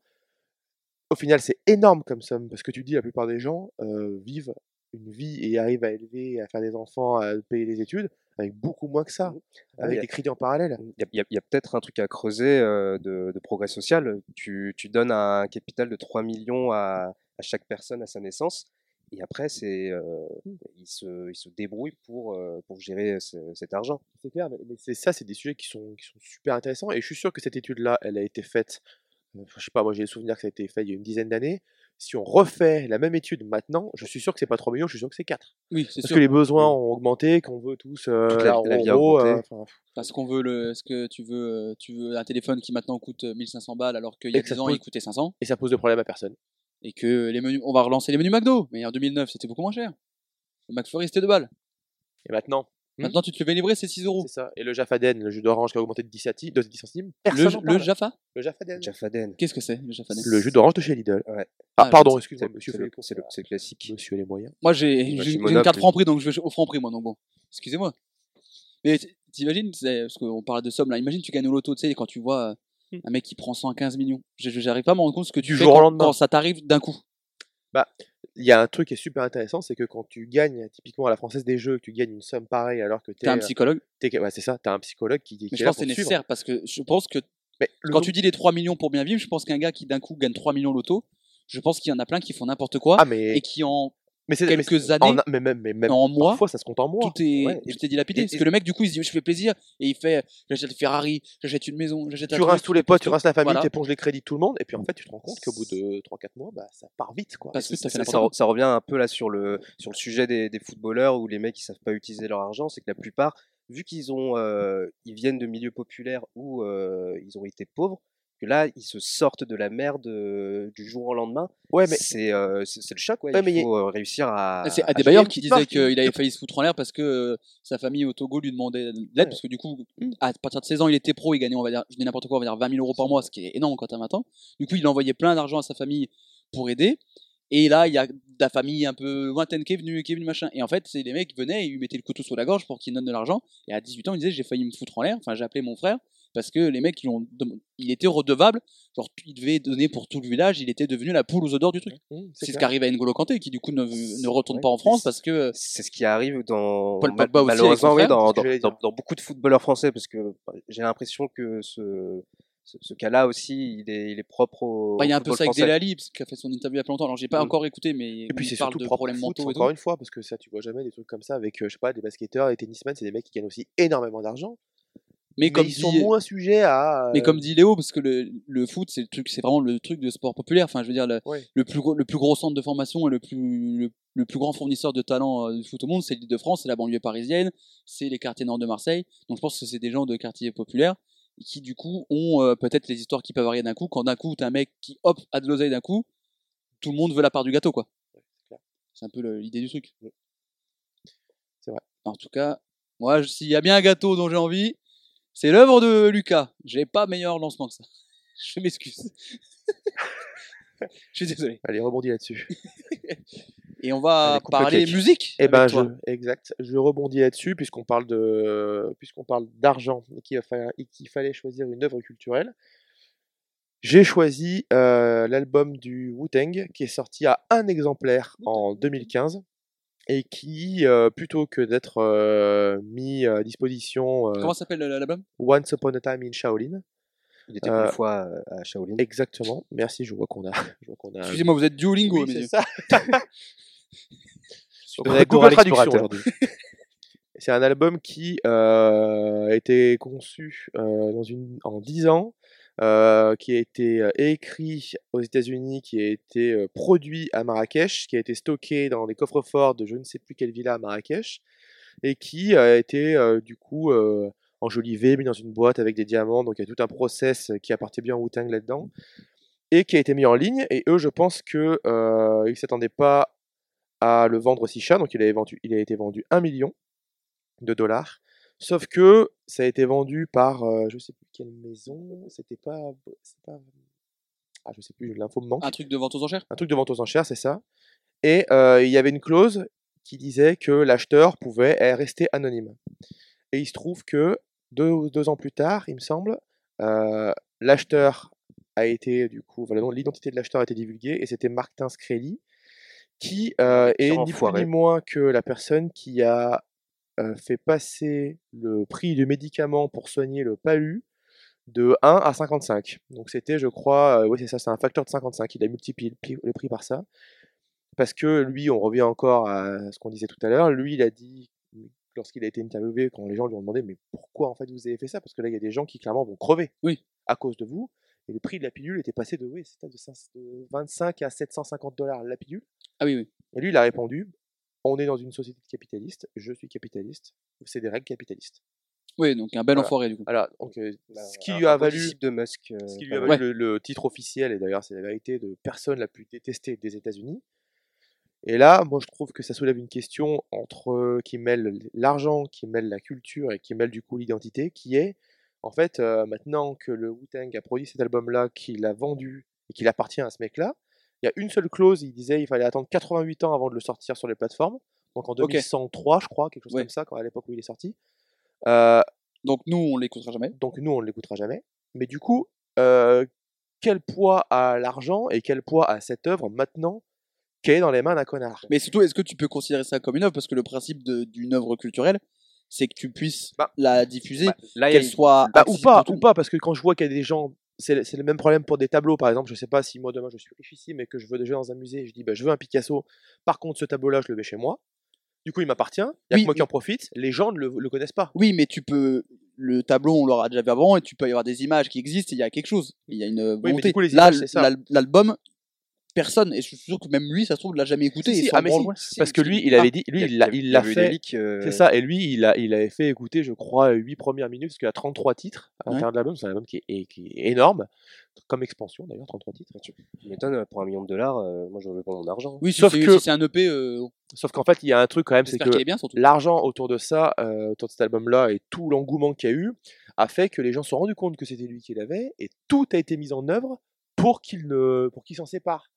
Au final, c'est énorme comme somme, parce que tu dis la plupart des gens euh, vivent une vie et arrivent à élever, à faire des enfants, à payer des études, avec beaucoup moins que ça, Ah, avec a- des crédits en parallèle. Il y a, il y a- peut-être un truc à creuser euh, de, de progrès social. Tu, tu donnes un capital de 3 millions à, à chaque personne à sa naissance. Et après, c'est, euh, ils, se, ils se débrouillent pour, euh, pour gérer ce- cet argent. C'est clair, mais, mais c'est ça, c'est des sujets qui sont, qui sont super intéressants. Et je suis sûr que cette étude-là, elle a été faite, je sais pas, moi j'ai le souvenir que ça a été fait il y a une dizaine d'années. Si on refait la même étude maintenant, je suis sûr que c'est pas 3 millions, je suis sûr que c'est 4. Oui, c'est Parce sûr. que les besoins ont augmenté, qu'on veut tous. euh, Toute la- la vie a gros, augmenté. euh, enfin, Parce qu'on veut le, est-ce que tu veux, euh, tu veux un téléphone qui maintenant coûte euh, 1500 balles alors qu'il y a Et que ça 10 ans pose- il coûtait 500 et ça pose de problème à personne. et que les menus, on va relancer les menus McDo. Mais en 2009 c'était beaucoup moins cher. Le McFlurry c'était 2 balles. Et maintenant. Maintenant tu te le fais livrer c'est 6 euros. c'est ça. Et le Jaffaden, le jus d'orange qui a augmenté de 10 centimes, de 10 centimes, Le, personne le parle. Jaffa? Le Jaffaden. Jaffaden. Qu'est-ce que c'est le Jaffa Le jus d'orange de chez Lidl. Ouais. Ah, Ah, pardon, C'est monsieur c'est le, c'est le- c'est le classique. Monsieur les moyens. Moi j'ai Bah, j'ai- tu j'ai une carte Franprix donc je vais au Franprix moi donc bon. Excusez-moi. Mais t- t'imagines, c'est- parce qu'on parle de somme là, imagine tu gagnes au loto, tu sais, quand tu vois euh, un mec qui prend 115 millions. Je- je- J'arrive pas à me rendre compte ce que tu Du fais jour au quand, lendemain. quand ça t'arrive d'un coup. Il y a un truc qui est super intéressant, c'est que quand tu gagnes, typiquement à la française des jeux, tu gagnes une somme pareille alors que t'es. T'as un euh, psychologue? ouais, c'est ça, t'as un psychologue qui, qui Mais est je pense que c'est nécessaire parce que je pense que Mais quand nom- tu dis les 3 millions pour bien vivre, je pense qu'un gars qui d'un coup gagne 3 millions loto, je pense qu'il y en a plein qui font n'importe quoi Ah, mais. et qui en mais c'est- quelques mais années, en mais même, mais même en mois, parfois, ça se compte en mois. tout est, ouais, tout est dilapidé. et- parce et- que le mec, du coup, il se dit, je fais plaisir et il fait, j'achète Ferrari, j'achète une maison, j'achète un Tu rinces tous les potes, tu rinces la famille, Voilà. t'éponges les crédits de tout le monde, et puis en fait, tu te rends compte qu'au bout de 3-4 mois, bah, ça part vite, quoi. Parce que ça, ça- n'importe ça- ça revient un peu là sur le, sur le sujet des, des footballeurs où les mecs ils savent pas utiliser leur argent, c'est que la plupart, vu qu'ils ont, euh, ils viennent de milieux populaires où euh, ils ont été pauvres, que là ils se sortent de la merde euh, du jour au lendemain. Ouais, mais c'est, euh, c'est, le choc, ouais. Ouais, il mais faut euh, réussir à. Ah, C'est Adebayor qui disait qu'il avait failli se foutre en l'air parce que euh, sa famille au Togo lui demandait de l'aide Ouais. parce que du coup, à partir de 16 ans, il était pro, il gagnait, on va dire, je dis n'importe quoi, on va dire 20 000 euros par mois, ce qui est énorme quand t'as 20 ans. Du coup, il envoyait plein d'argent à sa famille pour aider. Et là, il y a de la famille un peu lointaine qui est venue, qui est venue machin. Et en fait, c'est les mecs qui venaient et ils lui mettaient le couteau sous la gorge pour qu'il donne de l'argent. Et à 18 ans, il disait, j'ai failli me foutre en l'air. Enfin, j'ai appelé mon frère parce que les mecs, ils ont il était redevable. Genre, il devait donner pour tout le village. Il était devenu la poule aux odeurs du truc. Mmh, C'est ce qui arrive à N'Golo Kanté, qui du coup ne, ne retourne Ouais, pas en France parce que C'est ce qui arrive dans Paul Pogba aussi avec son malheureusement oui, dans, c'est ce que dans, dans- beaucoup de footballeurs français parce que bah, j'ai l'impression que ce, ce, ce cas-là aussi il est, il est propre au Bah, il y a un peu ça avec parce qu'il a fait son interview il y a pas longtemps. Alors, j'ai pas Mm. encore écouté, mais Et puis c'est surtout de problèmes foot, mentaux et encore tout. une fois, parce que ça, tu vois jamais des trucs comme ça avec, euh, je sais pas, des basketteurs, des tennismen, c'est des mecs qui gagnent aussi énormément d'argent, Mais, mais comme ils sont dit, moins sujets à. mais euh, comme dit Léo, parce que le, le foot, c'est le truc, c'est vraiment le truc de sport populaire. Enfin, je veux dire, le, Ouais. le plus gros, le plus gros centre de formation et le plus, le, le plus grand fournisseur de talent euh, du foot au monde, c'est l'Île-de-France, c'est la banlieue parisienne, c'est les quartiers nord de Marseille. Donc, je pense que c'est des gens de quartiers populaires qui, du coup, ont euh, peut-être les histoires qui peuvent varier d'un coup. Quand d'un coup, t'as un mec qui, hop, a de l'oseille d'un coup, tout le monde veut la part du gâteau, quoi. C'est un peu l'idée du truc. C'est vrai. En tout cas, moi, s'il y a bien un gâteau dont j'ai envie, c'est l'œuvre de Lucas. J'ai pas meilleur lancement que ça. *laughs* Je m'excuse. *laughs* je suis désolé. Allez, rebondis là-dessus. *laughs* Et on va Allez, parler musique. Eh ben, toi. je, exact. Je rebondis là-dessus puisqu'on parle de, puisqu'on parle d'argent et qu'il fa- et qu'il fallait choisir une œuvre culturelle. J'ai choisi euh, l'album du Wu-Tang qui est sorti à un exemplaire en 2015 et qui, euh, plutôt que d'être euh, mis à disposition euh, Comment s'appelle l'album? Once Upon a Time in Shaolin. Il était Euh, une fois à Shaolin. Exactement. Merci. Je vois qu'on a, *laughs* a. Excusez-moi, vous êtes Duolingo, Oui, c'est ça. *laughs* Google Google Traduction aujourd'hui. C'est un album qui euh, a été conçu euh, dans une, en 10 ans, euh, qui a été euh, écrit aux États-Unis, qui a été euh, produit à Marrakech, qui a été stocké dans des coffres-forts de je ne sais plus quelle villa à Marrakech, et qui a été du coup enjolivé, mis dans une boîte avec des diamants. Donc il y a tout un process qui appartient bien au Wu-Tang là-dedans, et qui a été mis en ligne. Et eux, je pense que euh, ils s'attendaient pas à le vendre si cher, donc il il a été vendu 1 million de dollars. Sauf que ça a été vendu par, euh, je sais plus quelle maison, c'était pas, ah je sais plus, l'info me manque. Un truc de vente aux enchères? Un truc de vente aux enchères, c'est ça. Et euh, il y avait une clause qui disait que l'acheteur pouvait rester anonyme. Et il se trouve que deux, deux ans plus tard, il me semble, euh, l'acheteur a été, du coup, voilà, l'identité de l'acheteur a été divulguée et c'était Martin Screlly qui euh, est ni plus ni moins que la personne qui a fait passer le prix du médicament pour soigner le palu de 1 à 55. Donc c'était, je crois, euh, oui c'est ça, c'est un facteur de 55. Il a multiplié le prix, par ça. Parce que lui, on revient encore à ce qu'on disait tout à l'heure, lui il a dit, lorsqu'il a été interviewé, quand les gens lui ont demandé, mais pourquoi en fait vous avez fait ça? Parce que là, il y a des gens qui clairement vont crever Oui. à cause de vous. Et le prix de la pilule était passé de, oui, c'était de, 5 de 25 à 750 dollars la pilule. Ah oui, oui. Et lui, il a répondu, on est dans une société capitaliste, je suis capitaliste, c'est des règles capitalistes. Oui, donc un bel Voilà. enfoiré du coup. Voilà, donc euh, Bah, ce qui lui a valu de Musk. euh, ce qui lui a pas valu mal. le, le titre officiel, et d'ailleurs c'est la vérité de personne la plus détestée des États-Unis. Et là, moi je trouve que ça soulève une question entre euh, qui mêle l'argent, qui mêle la culture et qui mêle du coup l'identité, qui est en fait euh, maintenant que le Wu-Tang a produit cet album-là, qu'il a vendu et qu'il appartient à ce mec-là, il y a une seule clause, il disait il fallait attendre 88 ans avant de le sortir sur les plateformes, donc en Ok. 2103 je crois, quelque chose Ouais. comme ça, quand, à l'époque où il est sorti. Euh, Donc nous, on l'écoutera jamais. donc nous, on ne l'écoutera jamais. Mais du coup, euh, quel poids a l'argent et quel poids a cette œuvre maintenant qu'elle est dans les mains d'un connard? Mais surtout, est-ce que tu peux considérer ça comme une œuvre? Parce que le principe d'une œuvre culturelle, c'est que tu puisses Bah, la diffuser, Bah, qu'elle soit Bah, ou pas, ou pas, parce que quand je vois qu'il y a des gens, c'est le, même problème pour des tableaux, par exemple. Je sais pas si moi demain je suis richissime et que je veux déjà dans un musée, je dis bah, je veux un Picasso. Par contre, ce tableau-là, je le mets chez moi. Du coup, il m'appartient. Il y a Oui, que moi qui mais- en profite. Les gens ne le, le connaissent pas. Oui, mais tu peux. Le tableau, on l'aura déjà vu avant, et tu peux y avoir des images qui existent, il y a quelque chose. Il y a une mais volonté. du coup, les Là, images, c'est ça. l'al- l'album, personne, et je suis sûr que même lui, ça se trouve, l'a jamais écouté. Si, et si, ah, mais si, parce que lui, il Ah, avait dit, lui, Il y a- il l'a fait. euh, C'est ça, et lui, il, a, il avait fait écouter, je crois, 8 premières minutes, parce qu'il y a 33 titres à Ouais. l'intérieur de l'album. C'est un album qui est, qui est énorme, comme expansion d'ailleurs, 33 titres. Tu m'étonnes, pour un million de dollars, euh, moi je veux pas mon argent. Oui, Sauf que- si c'est un EP, euh, Sauf qu'en fait, il y a un truc quand même, c'est que l'argent autour de ça, euh, autour de cet album-là, et tout l'engouement qu'il y a eu, a fait que les gens se sont rendus compte que c'était lui qui l'avait, et tout a été mis en œuvre pour qu'il ne, pour qu'il s'en sépare.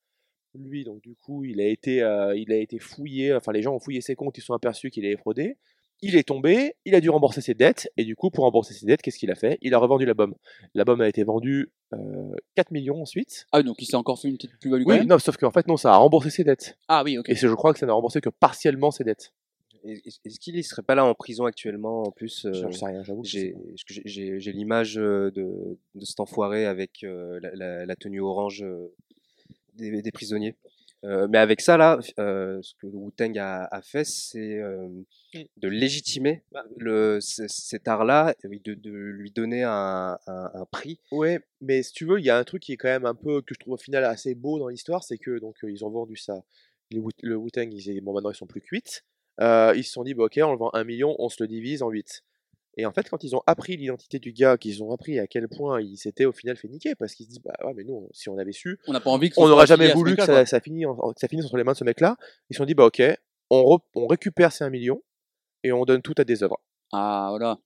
Lui, donc du coup, il a été, euh, il a été fouillé, enfin les gens ont fouillé ses comptes, ils sont aperçus qu'il avait fraudé. Il est tombé, il a dû rembourser ses dettes, et du coup, pour rembourser ses dettes, qu'est-ce qu'il a fait? Il a revendu l'album. L'album a été vendu euh, 4 millions ensuite. Ah, donc il s'est encore fait une petite plus-value Oui, non, sauf qu'en fait, non, ça a remboursé ses dettes. Ah oui, ok. Et c'est- je crois que ça n'a remboursé que partiellement ses dettes. Et- Est-ce qu'il ne serait pas là en prison actuellement en plus euh, Je sais rien, j'avoue. J'ai l'image euh, de, de cet enfoiré avec euh, la, la- la tenue orange euh, des, des prisonniers. Euh, mais avec ça, là, euh, ce que le Wu-Tang a, a fait, c'est euh, de légitimer le, c- cet art-là, de, de lui donner un, un- un prix. Ouais, mais si tu veux, il y a un truc qui est quand même un peu que je trouve au final assez beau dans l'histoire, c'est que donc ils ont vendu ça. Les Wu- le Wu-Tang, ils, bon maintenant ils sont plus cuites. Euh, ils se sont dit, bah, ok, on le vend 1 million, on se le divise en 8. Et en fait, quand ils ont appris l'identité du gars, qu'ils ont appris à quel point il s'était au final fait niquer, parce qu'ils se disent, bah ouais, mais nous, si on avait su, On n'a pas envie que ce on soit n'aurait jamais voulu que ça, finisse, en- que ça finisse entre les mains de ce mec-là. Ils se sont dit, bah ok, on, re- on récupère ces 1 million et on donne tout à des œuvres. Ah, voilà.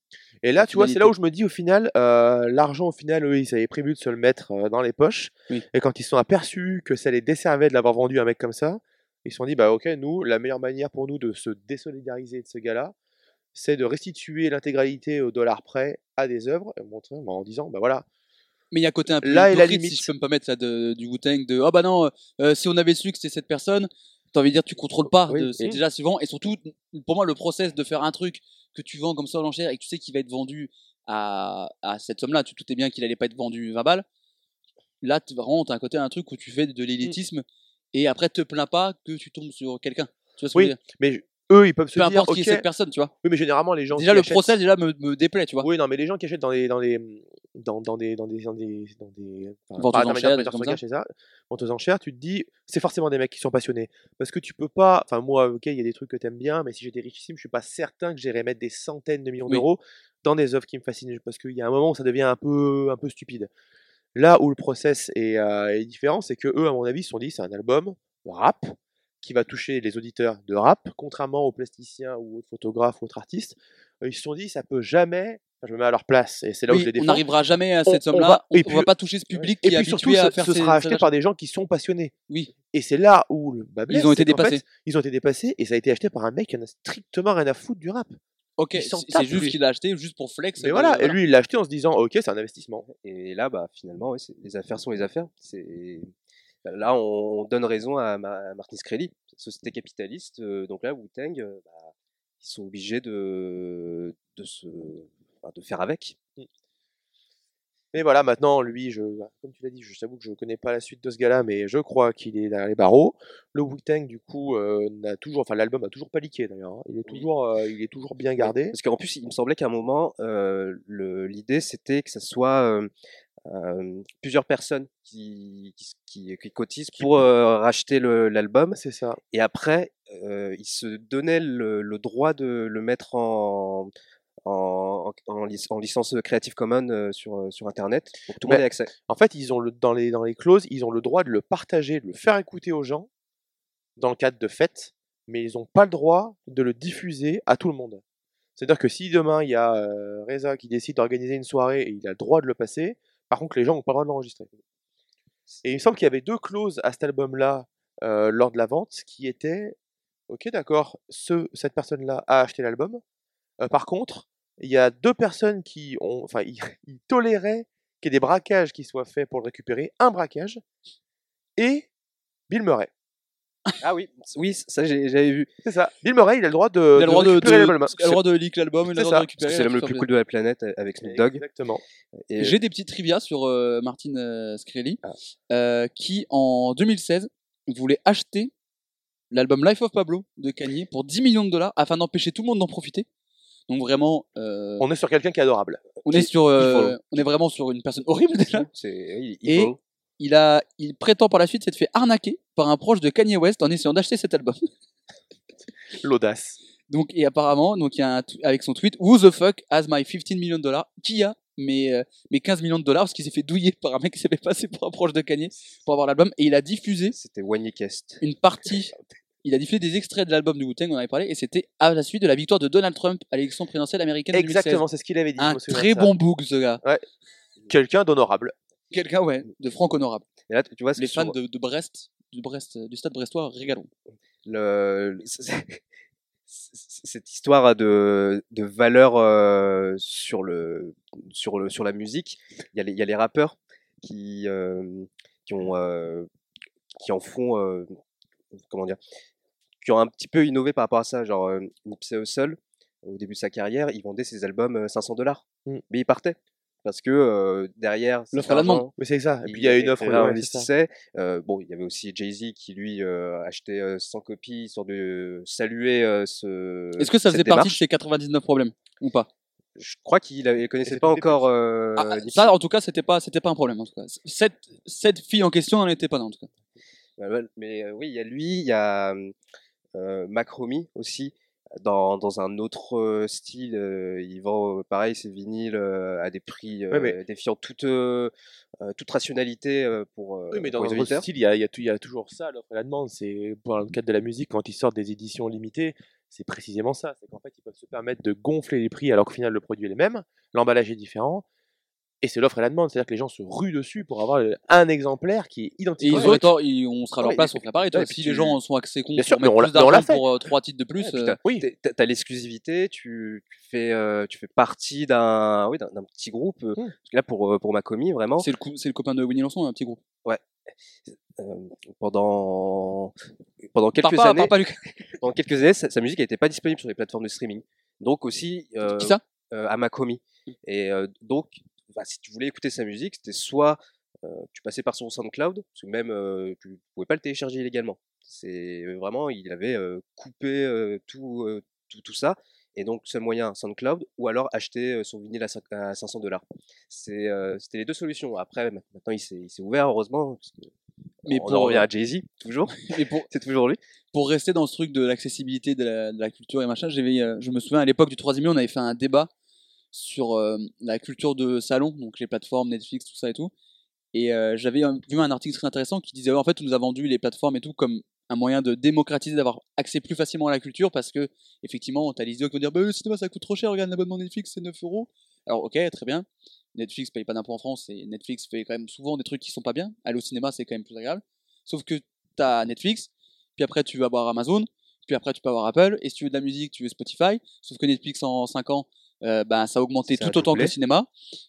Et là, tu vois, c'est là où je me dis au final, euh, l'argent, au final, eux, ils avaient prévu de se le mettre euh, dans les poches. Oui. Et quand ils se sont aperçus que ça les desservait de l'avoir vendu à un mec comme ça, ils se sont dit, bah ok, nous, la meilleure manière pour nous de se désolidariser de ce gars-là, c'est de restituer l'intégralité au dollar près à des œuvres, et montrer- en disant, bah voilà, Mais il y a un côté un peu Là est la hypocrite, si limite. je peux me permettre, ça, de, du Wu-Tang, de ah bah non, euh, si on avait su que c'était cette personne, t'as envie de dire tu contrôles pas, Oui, c'est oui. déjà suivant. Et surtout, pour moi, le process de faire un truc que tu vends comme ça à l'enchère et que tu sais qu'il va être vendu à, à cette somme-là, tu te doutais bien qu'il allait pas être vendu 20 balles. Là, tu- vraiment, t'as un côté un truc où tu fais de l'élitisme et après te plains pas que tu tombes sur quelqu'un. Tu vois ce que je Oui, veux dire? mais eux, ils peuvent se Peu dire, importe ok. qui est cette personne, tu vois. Oui, mais généralement, les gens. Déjà, le achètent- procès, déjà, me, me déplaît, tu vois. Oui, non, mais les gens qui achètent dans les dans les dans, dans des dans des dans des dans des enfin, enchères, de des ça, ventes aux enchères, tu te dis c'est forcément des mecs qui sont passionnés parce que tu peux pas enfin moi OK, il y a des trucs que t'aimes bien mais si j'étais richissime, je suis pas certain que j'irais mettre des centaines de millions Oui. d'euros dans des œuvres qui me fascinent parce qu'il y a un moment où ça devient un peu un peu stupide. Là où le process est, euh, est différent, c'est que eux à mon avis se sont dit c'est un album rap qui va toucher les auditeurs de rap, contrairement aux plasticiens ou aux photographes ou autres artistes. Euh, Ils se sont dit, ça peut jamais. enfin, je me mets à leur place et c'est là où Oui, je les on défends. n'arrivera jamais à On- cette on somme-là. On, et on puis- va pas toucher ce public Et qui est puis surtout, habitué ce, à faire ce ces- sera acheté par des gens qui sont passionnés. Oui, Et c'est là où le bas blesse, ils ont été fait, dépassés. ils ont été dépassés et ça a été acheté par un mec qui en a strictement rien à foutre du rap. Ok, c'est juste qu'il a acheté juste pour flex. Mais euh, voilà, et lui il l'a acheté en se disant, ok, c'est un investissement. Et là, bah, finalement, les affaires sont les affaires. C'est là, on, on donne raison à, Ma- à Martin Shkreli, société capitaliste. euh, donc là, Wu-Tang, euh, bah, ils sont obligés de de se de faire avec. Mais voilà, maintenant, lui, je, bah, comme tu l'as dit, je t'avoue que je connais pas la suite de ce gars-là, mais je crois qu'il est derrière les barreaux. Le Wu-Tang, du coup, euh, n'a toujours, enfin, l'album a toujours pas leaké d'ailleurs. hein. Il est Oui. toujours, euh, il est toujours bien gardé. Parce qu'en plus, il me semblait qu'à un moment, euh, l'idée c'était que ce soit euh, plusieurs personnes qui, qui, qui- qui cotisent pour euh, racheter l'album. C'est ça. Et après, euh, ils se donnaient le, le droit de le mettre en, en, en, en lic- en licence Creative Commons sur, sur Internet pour que tout le monde ait accès. En fait, ils ont le, dans les dans les clauses, ils ont le droit de le partager, de le faire écouter aux gens dans le cadre de fêtes, mais ils n'ont pas le droit de le diffuser à tout le monde. C'est-à-dire que si demain il y a euh, Reza qui décide d'organiser une soirée et il a le droit de le passer, par contre les gens n'ont pas le droit de l'enregistrer. Et il me semble qu'il y avait deux clauses à cet album-là euh, lors de la vente qui étaient ok d'accord, ce, cette personne-là a acheté l'album. Euh, par contre, il y a deux personnes qui ont, enfin, ils, *laughs* ils toléraient qu'il y ait des braquages qui soient faits pour le récupérer, un braquage et Bill Murray. Ah oui, oui, ça j'ai- j'avais vu. C'est ça. Bill Murray, il a le droit de, Il a le de droit de, récupérer de- l'album. il a le droit de leak l'album, il a C'est le droit ça. de récupérer. c'est l'homme le plus cool de la planète euh, avec Snoop Dogg. Exactement. Et, J'ai des petites trivia sur euh, Martin euh, Shkreli, Ah. euh, qui en 2016 voulait acheter l'album Life of Pablo de Kanye pour 10 millions de dollars afin d'empêcher tout le monde d'en profiter. Donc vraiment, euh, On est sur quelqu'un qui est adorable. on est sur, euh, on est vraiment sur une personne horrible déjà. c'est Et- evil. Il a, il prétend par la suite s'être fait arnaquer par un proche de Kanye West en essayant d'acheter cet album. *laughs* L'audace. Donc et apparemment, donc il y a un avec son tweet, Who the fuck has my 15 millions de dollars? Qui a mes, euh, mes 15 millions de dollars? Parce qu'il s'est fait douiller par un mec qui s'est fait passer pour un proche de Kanye pour avoir l'album et il a diffusé C'était Wanye Kest. une partie. Il a diffusé des extraits de l'album du Wu-Tang, on en avait parlé, et c'était à la suite de la victoire de Donald Trump à l'élection présidentielle américaine en 2016. Exactement, c'est ce qu'il avait dit. Un très de bon book, ce gars. Quelqu'un d'honorable. Quelqu'un, ouais, de franc honorable. Et là, tu vois, ce Les fans sur- de, de Brest, du Brest, du stade brestois, régalons. le, cette histoire de, de valeur euh, sur, le, sur, le, sur la musique, il y, a les- il y a les rappeurs qui, euh, qui, ont, euh, qui en font, euh, comment dire, qui ont un petit peu innové par rapport à ça. Genre, euh, Nipsey Hussle, au début de sa carrière, il vendait ses albums euh, 500 dollars. Mm. Mais il partait. Parce que euh, derrière, L'offre à la demande. Mais c'est ça. Et puis il y a une offre. ça. investissait. Euh, bon, il y avait aussi Jay-Z qui lui euh, achetait euh, 100 copies histoire de saluer euh, ce. Est-ce que ça faisait partie de ces 99 problèmes ou pas? Je crois qu'il ne connaissait pas encore. euh, Ah, Nipsey. Ça, en tout cas, c'était pas, c'était pas un problème. En tout cas, cette, cette fille en question n'en était pas, en tout cas. Ouais, Mais euh, oui, il y a lui, il y a euh, Macromy aussi. Dans, dans un autre euh, style, euh, il vend euh, pareil ses vinyles euh, à des prix euh, Ouais, mais- défiant toute, euh, euh, toute rationalité euh, pour, euh, Oui, mais dans notre auditeurs. style, il y a, il y a tout- il y a toujours ça, l'offre et la demande. C'est pour le cadre de la musique, quand ils sortent des éditions limitées, c'est précisément ça. C'est qu'en fait, ils peuvent se permettre de gonfler les prix alors qu'au final, le produit est le même, l'emballage est différent. Et c'est l'offre et la demande, c'est-à-dire que les gens se ruent dessus pour avoir un exemplaire qui est Et identique. ils autre. tort, ils- on sera à leur Ouais, place, on ferait pareil. tu ouais, vois. et puis si tu- les gens sont Bien pour sûr, on l'a- plus mais on l'a d'argent fait. pour euh, trois titres de plus, Ouais, euh, t'as- oui. t'as- l'exclusivité, tu, tu fais, euh, tu fais partie d'un oui, d'un petit groupe. euh, Hmm. Parce que là, pour, pour Macomi, vraiment, c'est le, c'est le copain de Winnie Lançon, un petit groupe. euh, pendant, pendant quelques pas, années, pas, *laughs* pendant quelques années, sa, sa musique n'était pas disponible sur les plateformes de streaming. Donc aussi, euh, Qui ça? euh, à Macomi. Et euh, donc, bah, si tu voulais écouter sa musique, c'était soit euh, tu passais par son SoundCloud, parce que même euh, tu pouvais pas le télécharger illégalement. C'est vraiment, il avait euh, coupé tout, tout, tout ça. Et donc, seul moyen, SoundCloud, ou alors acheter son vinyle à, cin- à 500 dollars. C'était les deux solutions. Après, ma- maintenant, il s'est ouvert, heureusement. Parce que Mais on pour- en revient à Jay-Z, toujours. *laughs* *laughs* C'est toujours lui. pour rester dans ce truc de l'accessibilité de la, de la culture et machin, euh, je me souviens à l'époque du troisième on avait fait un débat sur euh, la culture de salon, donc les plateformes, Netflix, tout ça et tout. Et euh, j'avais vu un article très intéressant qui disait en fait on nous a vendu les plateformes et tout comme un moyen de démocratiser, d'avoir accès plus facilement à la culture parce que effectivement t'as les idiots qui vont dire bah, le cinéma ça coûte trop cher, regarde l'abonnement Netflix c'est 9 euros. Alors ok très bien, Netflix paye pas d'impôts en France et Netflix fait quand même souvent des trucs qui sont pas bien. Aller au cinéma c'est quand même plus agréable. Sauf que t'as Netflix, puis après tu vas avoir Amazon, puis après tu peux avoir Apple, et si tu veux de la musique, tu veux Spotify. Sauf que Netflix en 5 ans, euh, ben, ça a augmenté Ça a tout autant que le cinéma.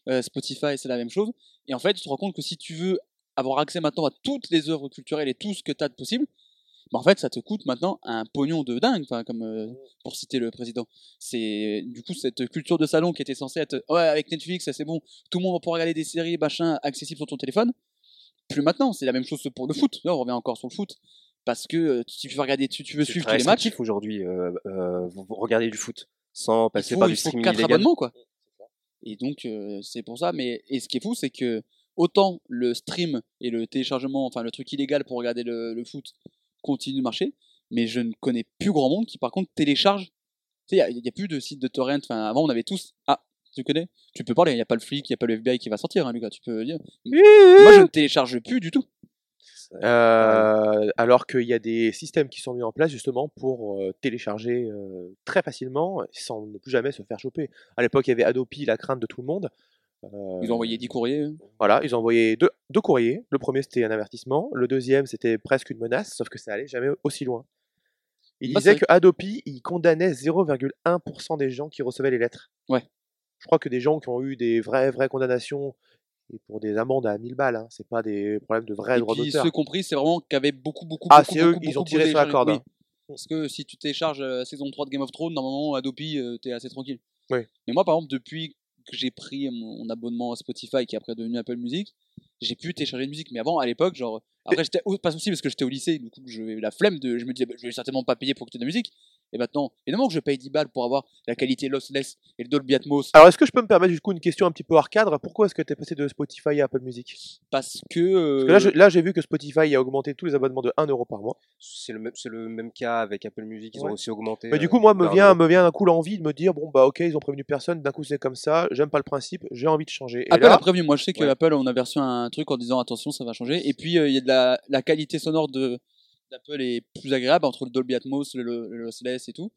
Euh, Spotify, c'est la même chose. Et en fait, tu te rends compte que si tu veux avoir accès maintenant à toutes les œuvres culturelles et tout ce que tu as de possible, ben, en fait, ça te coûte maintenant un pognon de dingue, comme euh, pour citer le président. C'est du coup cette culture de salon qui était censée être ouais avec Netflix, ça, c'est bon, tout le monde va pouvoir regarder des séries, machin, accessibles sur ton téléphone. Plus maintenant, c'est la même chose pour le foot. Là, on revient encore sur le foot parce que euh, si tu veux regarder, tu veux suivre tous les matchs, aujourd'hui. euh, euh, regardez du foot sans passer faut, par du streaming quatre illégal. abonnements quoi. Et donc euh, c'est pour ça. Mais et ce qui est fou, c'est que autant le stream et le téléchargement, enfin le truc illégal pour regarder le, le foot continue de marcher, mais je ne connais plus grand monde qui par contre télécharge. Tu sais, il n'y a, plus de sites de torrent. Enfin avant on avait tous. Ah, tu connais? Tu peux parler. Il n'y a pas le flic, il n'y a pas le FBI qui va sortir, hein, Lucas. Tu peux dire. Moi je ne télécharge plus du tout. Euh, alors qu'il y a des systèmes qui sont mis en place justement pour euh, télécharger euh, très facilement sans ne plus jamais se faire choper. À l'époque, il y avait Adopi, la crainte de tout le monde. Euh, Ils ont envoyé 10 courriers. Voilà, ils ont envoyé deux, deux courriers. Le premier, c'était un avertissement. Le deuxième, c'était presque une menace, sauf que ça allait jamais aussi loin. Il Bah, disait que Adopi, il condamnait 0,1% des gens qui recevaient les lettres. Ouais. Je crois que des gens qui ont eu des vraies, vraies condamnations, et pour des amendes à 1000 balles, hein, c'est pas des problèmes de vrais droits d'auteur. ceux compris, c'est vraiment qu'il y avait beaucoup, beaucoup, Ah, beaucoup, c'est eux, beaucoup, ils ont tiré sur la corde, Oui. hein. Parce que si tu télécharges euh, la saison 3 de Game of Thrones, normalement Adobe, euh, t'es assez tranquille. Oui. Mais moi, par exemple, depuis que j'ai pris mon, abonnement à Spotify, qui est après devenu Apple Music, j'ai pu télécharger de musique. Mais avant, à l'époque, genre, après, j'étais pas souci parce que j'étais au lycée, du coup, j'avais la flemme de, je me disais, bah, je vais certainement pas payer pour écouter de la musique. Et maintenant, évidemment que je paye 10 balles pour avoir la qualité lossless et le Dolby Atmos, Alors, est-ce que je peux me permettre du coup une question un petit peu hors cadre? Pourquoi est-ce que tu es passé de Spotify à Apple Music? Parce que, euh, Parce que là, j'ai vu que Spotify a augmenté tous les abonnements de 1 euro par mois. C'est le, même- c'est le même cas avec Apple Music, ils Ouais. ont aussi augmenté. Mais du euh, coup, moi, me d'un vient, me vient un coup l'envie de me dire bon, bah, ok, ils ont prévenu personne, d'un coup, c'est comme ça, j'aime pas le principe, j'ai envie de changer. Et Apple là, a prévenu. Moi, je sais que Ouais. Apple, on a reçu un truc en disant attention, ça va changer. Et puis, euh, il y a de la, la qualité sonore de d'Apple est plus agréable entre le Dolby Atmos, le, le, le lossless et tout.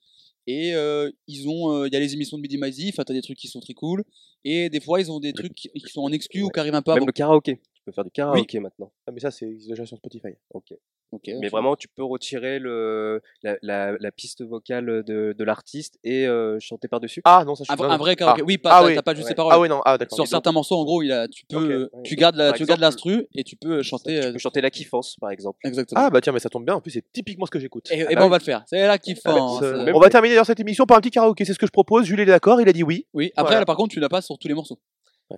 Et euh, ils ont, euh, il y a les émissions de Midi Maizy, enfin, t'as des trucs qui sont très cool. Et des fois, ils ont des trucs qui qui sont en exclu ou qui arrivent un peu Même avant. le karaoké. Tu peux faire du karaoké maintenant. Ah, mais ça, c'est déjà sur Spotify. Ok. Mais vraiment, tu peux retirer le, la, la, la piste vocale de, de l'artiste et euh, chanter par-dessus? Ah, non, ça, je un, un vrai karaoké. Ah. Oui, pas, Ah t'as- oui. t'as pas juste Ouais. les paroles. Ah, oui, non, ah, d'accord. Sur certains morceaux, en gros, il a, tu peux, euh, tu gardes la, Par tu gardes l'instru et tu peux chanter. tu euh, peux chanter la kiffance, par exemple. Exactement. Ah, bah tiens, mais ça tombe bien, en plus, c'est typiquement ce que j'écoute. et, et ben, bah on va le faire. C'est qu'il faut. Ah, même on va terminer dans cette émission par un petit karaoké, c'est ce que je propose. Jules est d'accord, il a dit oui. Oui. Après, Voilà. là, par contre, tu l'as pas sur tous les morceaux.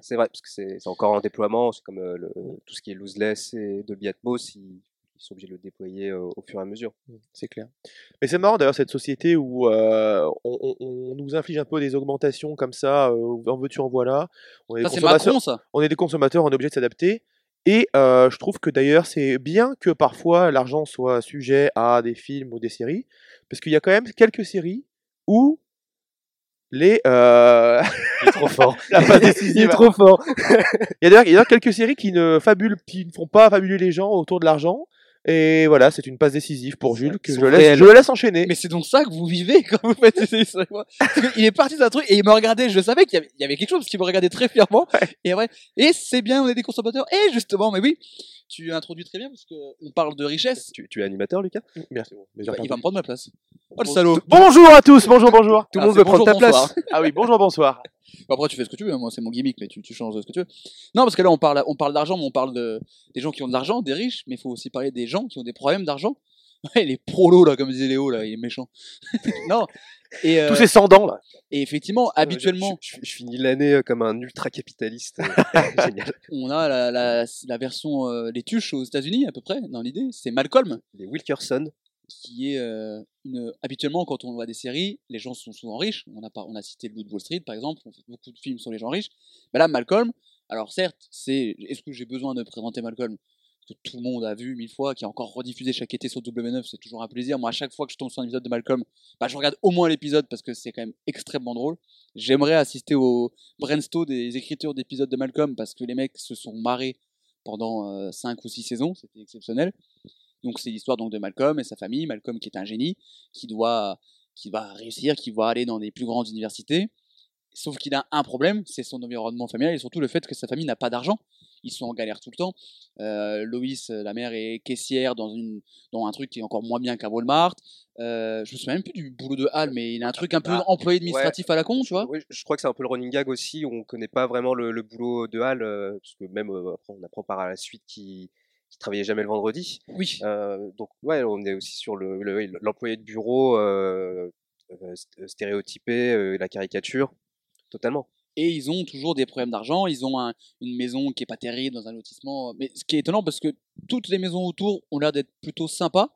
C'est vrai, parce que c'est c'est encore en déploiement. C'est comme euh, le, tout ce qui est lossless et Dolby Atmos, ils, ils sont obligés de le déployer euh, au fur et à mesure. C'est clair. Mais c'est marrant d'ailleurs cette société où euh, on, on- on nous inflige un peu des augmentations comme ça, euh, en veux-tu en voilà. On est, Ça, consommateurs, Macron, ça. on est des consommateurs, on est obligé de s'adapter. Et euh, je trouve que d'ailleurs c'est bien que parfois l'argent soit sujet à des films ou des séries, parce qu'il y a quand même quelques séries où les euh, Il est trop fort. *laughs* la passe décisive. fort. Il y a d'ailleurs il y a d'ailleurs quelques séries qui ne fabulent, qui ne font pas fabuler les gens autour de l'argent. Et voilà, c'est une passe décisive pour Jules que je laisse, je le laisse enchaîner. Mais c'est donc ça que vous vivez *laughs* quand vous faites histoires. Parce qu'il est parti d'un truc et il me regardait, je savais qu'il y avait, il y avait quelque chose parce qu'il me regardait très fièrement. Et ouais, et c'est bien, on est des consommateurs. Et justement, mais oui, tu introduis très bien parce que on parle de richesse. Tu, tu es animateur, Lucas Merci. mais j'ai Bah, il va me prendre ma place. Oh le salaud. Bonjour à tous, bonjour, bonjour. Tout le Ah, monde veut prendre ta bonjour, place. bonsoir. Ah oui, bonjour, bonsoir. Bon, Après, tu fais ce que tu veux. Moi, c'est mon gimmick, mais tu, tu changes ce que tu veux. Non, parce que là, on parle, on parle d'argent, mais on parle de, des gens qui ont de l'argent, des riches, mais il faut aussi parler des gens qui ont des problèmes d'argent. *laughs* Ouais, les prolos, là, comme disait Léo, là, il est méchant. *laughs* non. Et, euh, Tous ces sans-dents, là. et effectivement, Euh, je- habituellement, je, je- je finis l'année euh, comme un ultra capitaliste. *laughs* Génial. on a la, la, la version euh, les tuches aux États-Unis à peu près dans l'idée. C'est Malcolm Les Wilkerson. qui est euh, une. Habituellement, quand on voit des séries, les gens sont souvent riches. On a pas, on a cité le de Wall Street par exemple. On fait beaucoup de films sur les gens riches. Mais là, Malcolm. Alors certes, c'est. Est-ce que j'ai besoin de présenter Malcolm? Que tout le monde a vu mille fois, qui est encore rediffusé chaque été sur W9, c'est toujours un plaisir. Moi, à chaque fois que je tombe sur un épisode de Malcolm, bah, je regarde au moins l'épisode parce que c'est quand même extrêmement drôle. J'aimerais assister au brainstorm des écritures d'épisodes de Malcolm parce que les mecs se sont marrés pendant 5 ou 6 saisons, c'était exceptionnel. Donc c'est l'histoire donc de Malcolm et sa famille, Malcolm qui est un génie, qui doit, qui va réussir, qui va aller dans les plus grandes universités. Sauf qu'il a un problème, c'est son environnement familial et surtout le fait que sa famille n'a pas d'argent. Ils sont en galère tout le temps. Euh, Loïs, la mère, est caissière dans, une, dans un truc qui est encore moins bien qu'à Walmart. Euh, je me souviens même plus du boulot de Hal, mais il a un truc un peu Bah, employé administratif à la con, tu vois. Oui, je crois que c'est un peu le running gag aussi. On connaît pas vraiment le, le boulot de Hal, euh, parce que même euh, après, on apprend par la suite qu'il qu'il travaillait jamais le vendredi. Oui. Euh, donc ouais, on est aussi sur le le- l'employé de bureau euh, euh, st- stéréotypé, euh, la caricature, totalement. Et ils ont toujours des problèmes d'argent. Ils ont un- une maison qui est pas terrible dans un lotissement. Mais ce qui est étonnant, parce que toutes les maisons autour ont l'air d'être plutôt sympas.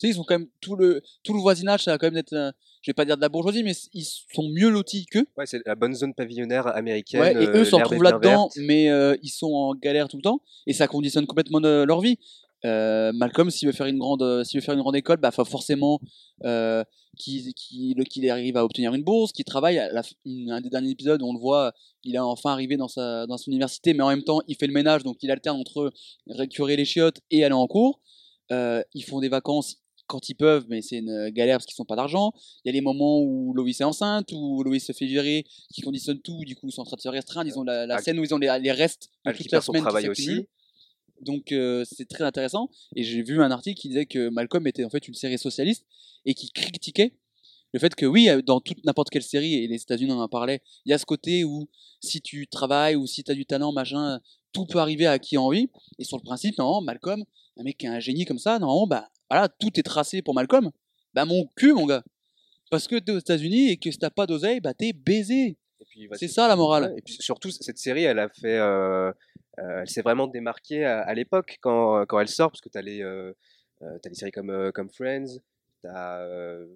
Tu sais, ils ont quand même tout le, tout le voisinage, ça va quand même être, euh, je vais pas dire de la bourgeoisie, mais ils sont mieux lotis qu'eux. Ouais, c'est la bonne zone pavillonnaire américaine. Ouais, et euh, eux s'en retrouvent là-dedans, mais euh, ils sont en galère tout le temps, et ça conditionne complètement euh, leur vie. Euh, Malcolm, s'il veut faire une grande, euh, s'il veut faire une grande école, bah, faut forcément euh, qu'il arrive à obtenir une bourse, qu'il travaille. À la une- un des derniers épisodes, on le voit, il est enfin arrivé dans sa, dans son université, mais en même temps, il fait le ménage, donc il alterne entre récurer les chiottes et aller en cours. Euh, ils font des vacances quand ils peuvent, mais c'est une galère parce qu'ils n'ont pas d'argent. Il y a les moments où Loïs est enceinte, où Loïs se fait virer, qui conditionnent tout, du coup ils sont en train de se restreindre. Ils ont la, la Ah, scène où ils ont les, les restes de Hal toute la son semaine qui aussi. Donc euh, c'est très intéressant. Et j'ai vu un article qui disait que Malcolm était en fait une série socialiste et qui critiquait le fait que oui, euh, dans toute n'importe quelle série, et les États-Unis en en parlaient, il y a ce côté où si tu travailles ou si tu as du talent, machin, tout peut arriver à qui a envie. Et sur le principe, non, Malcolm, un mec qui est un génie comme ça, non, bah voilà, tout est tracé pour Malcolm. Bah mon cul, mon gars. Parce que t'es aux États-Unis et que si t'as pas d'oseille, bah t'es baisé. C'est ça la morale. Et puis surtout, cette série, elle a fait, euh, elle s'est vraiment démarquée à, à l'époque quand, quand elle sort, parce que les, euh, euh, t'as des séries comme, euh, comme Friends, t'as euh,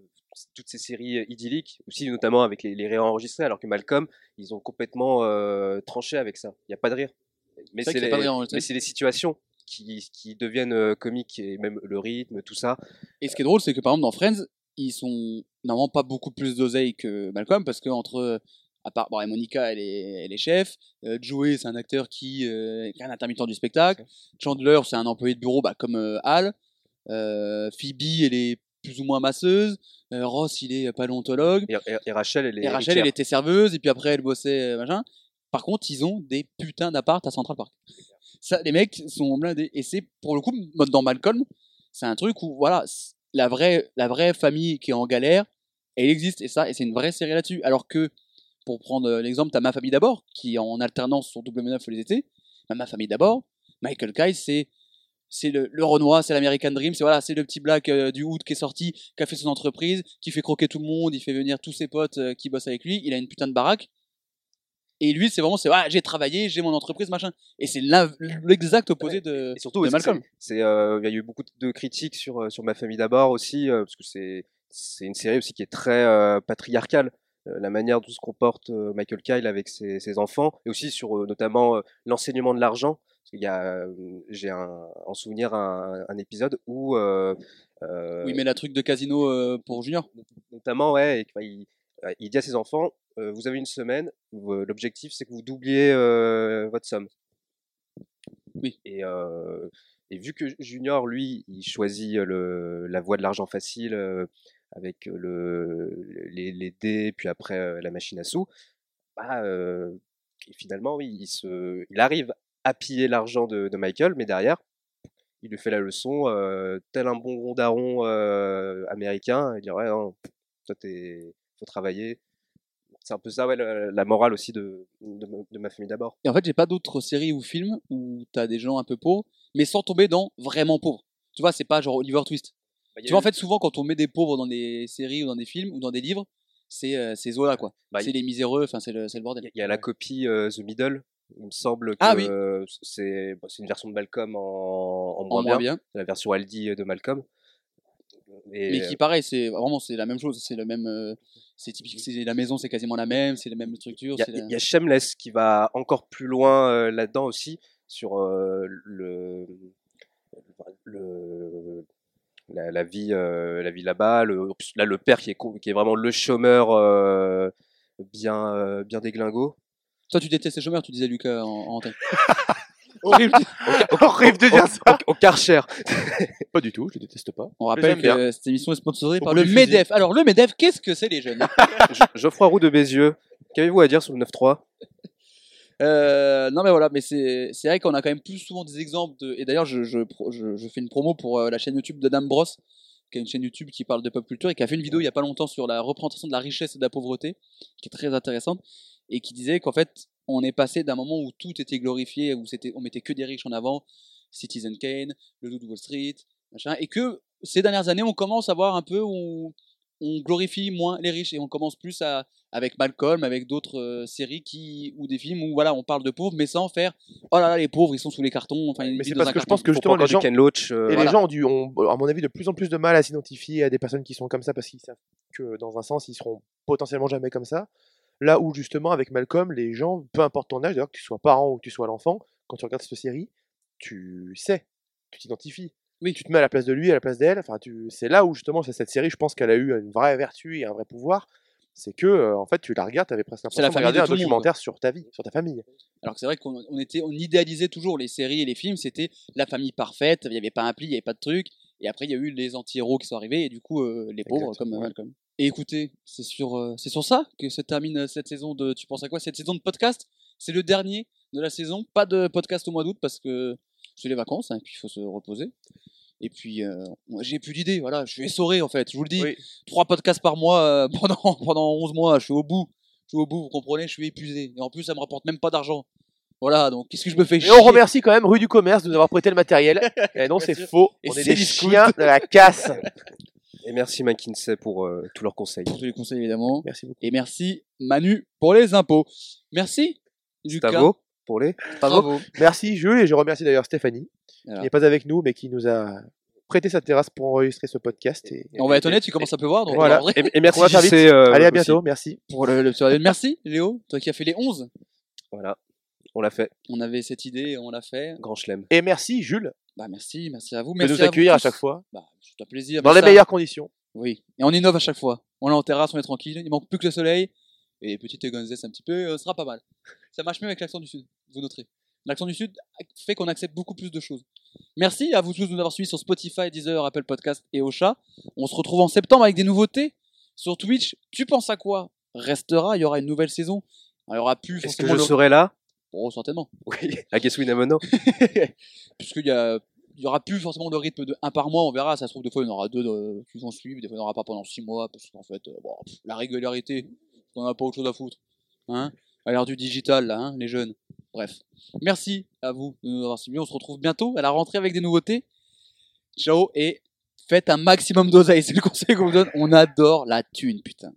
toutes ces séries euh, idylliques, aussi notamment avec les, les réenregistrés, alors que Malcolm, ils ont complètement euh, tranché avec ça. Il n'y a pas de rire. Mais C'est les, les situations qui, qui deviennent euh, comiques et même le rythme, tout ça. Et ce qui est drôle, c'est que par exemple dans Friends, ils sont normalement pas beaucoup plus d'oseille que Malcolm parce que entre à part bon, et Monica, elle est, elle est chef. Euh, Joey, c'est un acteur qui euh, est un intermittent du spectacle. Chandler, c'est un employé de bureau, bah, comme euh, Hal. Euh, Phoebe, elle est plus ou moins masseuse. Ross, il est paléontologue. Et, et- et Rachel, elle est Et Rachel, elle était serveuse, et puis après, elle bossait, machin. Par contre, ils ont des putains d'appart à Central Park. Ça, les mecs sont blindés. Et c'est, pour le coup, dans Malcolm, c'est un truc où, voilà, la vraie, la vraie famille qui est en galère, elle existe, et ça, et c'est une vraie série là-dessus. Alors que, pour prendre euh, l'exemple, t'as Ma Famille d'abord, qui en alternance sur W9 les étés. Bah, Ma Famille d'abord, Michael Kyle, c'est c'est le, le Renoir, c'est l'American Dream, c'est voilà, c'est le petit black euh, du Hood qui est sorti, qui a fait son entreprise, qui fait croquer tout le monde, il fait venir tous ses potes euh, qui bossent avec lui, il a une putain de baraque. Et lui, c'est vraiment, c'est ah, j'ai travaillé, j'ai mon entreprise, machin. Et c'est l'exact opposé de, Et surtout, de c'est- Malcolm. c'est, euh, il y a eu beaucoup de critiques sur, sur Ma famille d'abord aussi, parce que c'est, c'est une série aussi qui est très patriarcale. Euh, la manière dont se comporte euh, Michael Kyle avec ses, ses enfants, et aussi sur euh, notamment euh, l'enseignement de l'argent. Qu'il y a, j'ai un, en souvenir un, un épisode où, euh, euh, Oui, mais la truc de casino euh, pour Junior. notamment, ouais, et, il, il dit à ses enfants, euh, vous avez une semaine, euh, l'objectif c'est que vous doubliez euh, votre somme. Oui. Et, euh, et vu que Junior, lui, il choisit le, la voie de l'argent facile euh, avec le, les, dés, puis après la machine à sous, bah, et finalement, oui, il, arrive à piller l'argent de, Michael, mais derrière, il lui fait la leçon, tel un bon rondaron américain, il dit ouais, non, toi, t'es, faut travailler. C'est un peu ça, ouais, la, morale aussi de, de ma famille d'abord. Et en fait, j'ai pas d'autres séries ou films où t'as des gens un peu pauvres, mais sans tomber dans vraiment pauvres. Tu vois, c'est pas genre Oliver Twist. Bah, Tu vois, en fait, souvent, quand on met des pauvres dans des séries ou dans des films ou dans des livres, c'est euh, c'est Zola, quoi. bah, c'est les miséreux, enfin, c'est le, bordel. Il y a la copie euh, The Middle. Il me semble que Ah oui. euh, c'est bah, c'est une version de Malcolm en, en moins, bien, bien. la version Aldi de Malcolm. Et, Mais qui, pareil, c'est vraiment c'est la même chose. C'est le même. euh, c'est typique. C'est la maison, c'est quasiment la même. C'est la même structure. Il y a- c'est la- il y, a Shameless qui va encore plus loin euh, là-dedans aussi sur euh, le, le la, la vie euh, la vie là-bas. Le, là le père qui est co- qui est vraiment le chômeur euh, bien euh, bien déglingo. Toi, tu détestes les chômeurs, tu disais Lucas en, en antenne. Horrible. *laughs* Horrible de dire ça. Au Karcher. *laughs* Pas du tout, je le déteste pas. On rappelle bien. que cette émission est sponsorisée par le. MEDEF. Alors, le MEDEF, qu'est-ce que c'est les jeunes? *laughs* Geoffroy Roux de Bézieux. Qu'avez-vous à dire sur le 9-3 Euh, non mais voilà, mais c'est vrai qu'on a quand même plus souvent des exemples de. Et d'ailleurs, je, fais une promo pour euh, la chaîne YouTube d'Adam Bros, qui est une chaîne YouTube qui parle de pop culture et qui a fait une vidéo il y a pas longtemps sur la représentation de la richesse et de la pauvreté, qui est très intéressante et qui disait qu'en fait, on est passé d'un moment où tout était glorifié, où on mettait que des riches en avant, Citizen Kane, le Loup de Wall Street, machin, et que ces dernières années, on commence à voir un peu où on glorifie moins les riches et on commence plus à avec Malcolm, avec d'autres euh, séries qui ou des films où voilà, on parle de pauvres mais sans faire oh là là les pauvres ils sont sous les cartons, enfin ils Mais c'est parce un que je pense que justement les gens, Ken Loach. euh, et voilà. les gens ont, dû, ont, à mon avis, de plus en plus de mal à s'identifier à des personnes qui sont comme ça parce qu'ils savent que dans un sens, ils seront potentiellement jamais comme ça. Là où justement, avec Malcolm, les gens, peu importe ton âge, d'ailleurs que tu sois parent ou que tu sois l'enfant, quand tu regardes cette série, tu sais, tu t'identifies. Oui. Tu te mets à la place de lui, à la place d'elle. Enfin, tu... c'est là où justement c'est cette série, je pense qu'elle a eu une vraie vertu et un vrai pouvoir. C'est que, euh, en fait, tu la regardes, tu avais presque l'impression de regarder de un monde, documentaire sur ta vie, sur ta famille. Alors que c'est vrai qu'on on était, on idéalisait toujours les séries et les films, c'était la famille parfaite, il n'y avait pas un pli, il n'y avait pas de truc. Et après, il y a eu les anti-héros qui sont arrivés et du coup, euh, les pauvres Exactement, comme euh, ouais. Malcolm. Et écoutez, c'est sur, euh, c'est sur ça que se termine cette saison de Tu penses à quoi? Cette saison de podcast, c'est le dernier de la saison. Pas de podcast au mois d'août parce que c'est les vacances hein, et puis il faut se reposer. Et puis, euh, j'ai plus d'idées, voilà, je suis essoré en fait, je vous le dis. Oui. Trois podcasts par mois euh, *laughs* pendant, pendant 11 mois, je suis au bout. Je suis au bout, vous comprenez, je suis épuisé. Et en plus, ça me rapporte même pas d'argent. Voilà, donc qu'est-ce que je me fais Et chier on remercie quand même Rue du Commerce de nous avoir prêté le matériel. *laughs* Et non, Bien c'est faux. Et on est c'est des chiens de la casse. Et merci McKinsey pour euh, tous leurs conseils. pour tous les conseils évidemment. Merci beaucoup. Et merci Manu pour les impôts. Merci Lucas. Bravo pour les. Bravo. Merci Jules et je remercie d'ailleurs Stéphanie Voilà. qui n'est pas avec nous mais qui nous a prêté sa terrasse pour enregistrer ce podcast. Et... On va être honnête, tu commences à pleuvoir. Donc Voilà. Et, et merci On va faire vite. JC, euh, Allez, à aussi. bientôt. Merci. pour le, le- Merci Léo, toi qui as fait les 11. Voilà, on l'a fait. On avait cette idée on l'a fait. Grand chelem. Et merci Jules Bah merci, merci à vous. de Merci nous à vous accueillir à chaque fois Bah, c'est un plaisir. dans les ça- meilleures conditions. Oui. Et on innove à chaque fois. On est en terrasse, on est tranquille. Il manque plus que le soleil. Et petite gonzesse un petit peu, euh, ce sera pas mal. Ça marche mieux avec l'accent du Sud, vous noterez. L'accent du Sud fait qu'on accepte beaucoup plus de choses. Merci à vous tous de nous avoir suivis sur Spotify, Deezer, Apple Podcast et Ocha. On se retrouve en septembre avec des nouveautés. Sur Twitch, tu penses à quoi Restera, il y aura une nouvelle saison. Alors, il y aura plus Est-ce que je le- serai là? Oh, certainement. *laughs* Oui. À Guess We Never Know. *laughs* Puisqu'il y a... Il y aura plus forcément le rythme de un par mois, on verra. Ça se trouve, des fois, il y en aura deux de... qui vont suivre, des fois, il n'y en aura pas pendant six mois, parce qu'en fait, euh, bon, pff, la régularité, on n'a pas autre chose à foutre. Hein? À l'heure du digital, là, hein, les jeunes. Bref. Merci à vous de nous avoir suivis. On se retrouve bientôt à la rentrée avec des nouveautés. Ciao et faites un maximum d'oseille. C'est le conseil qu'on vous donne. On adore la thune, putain.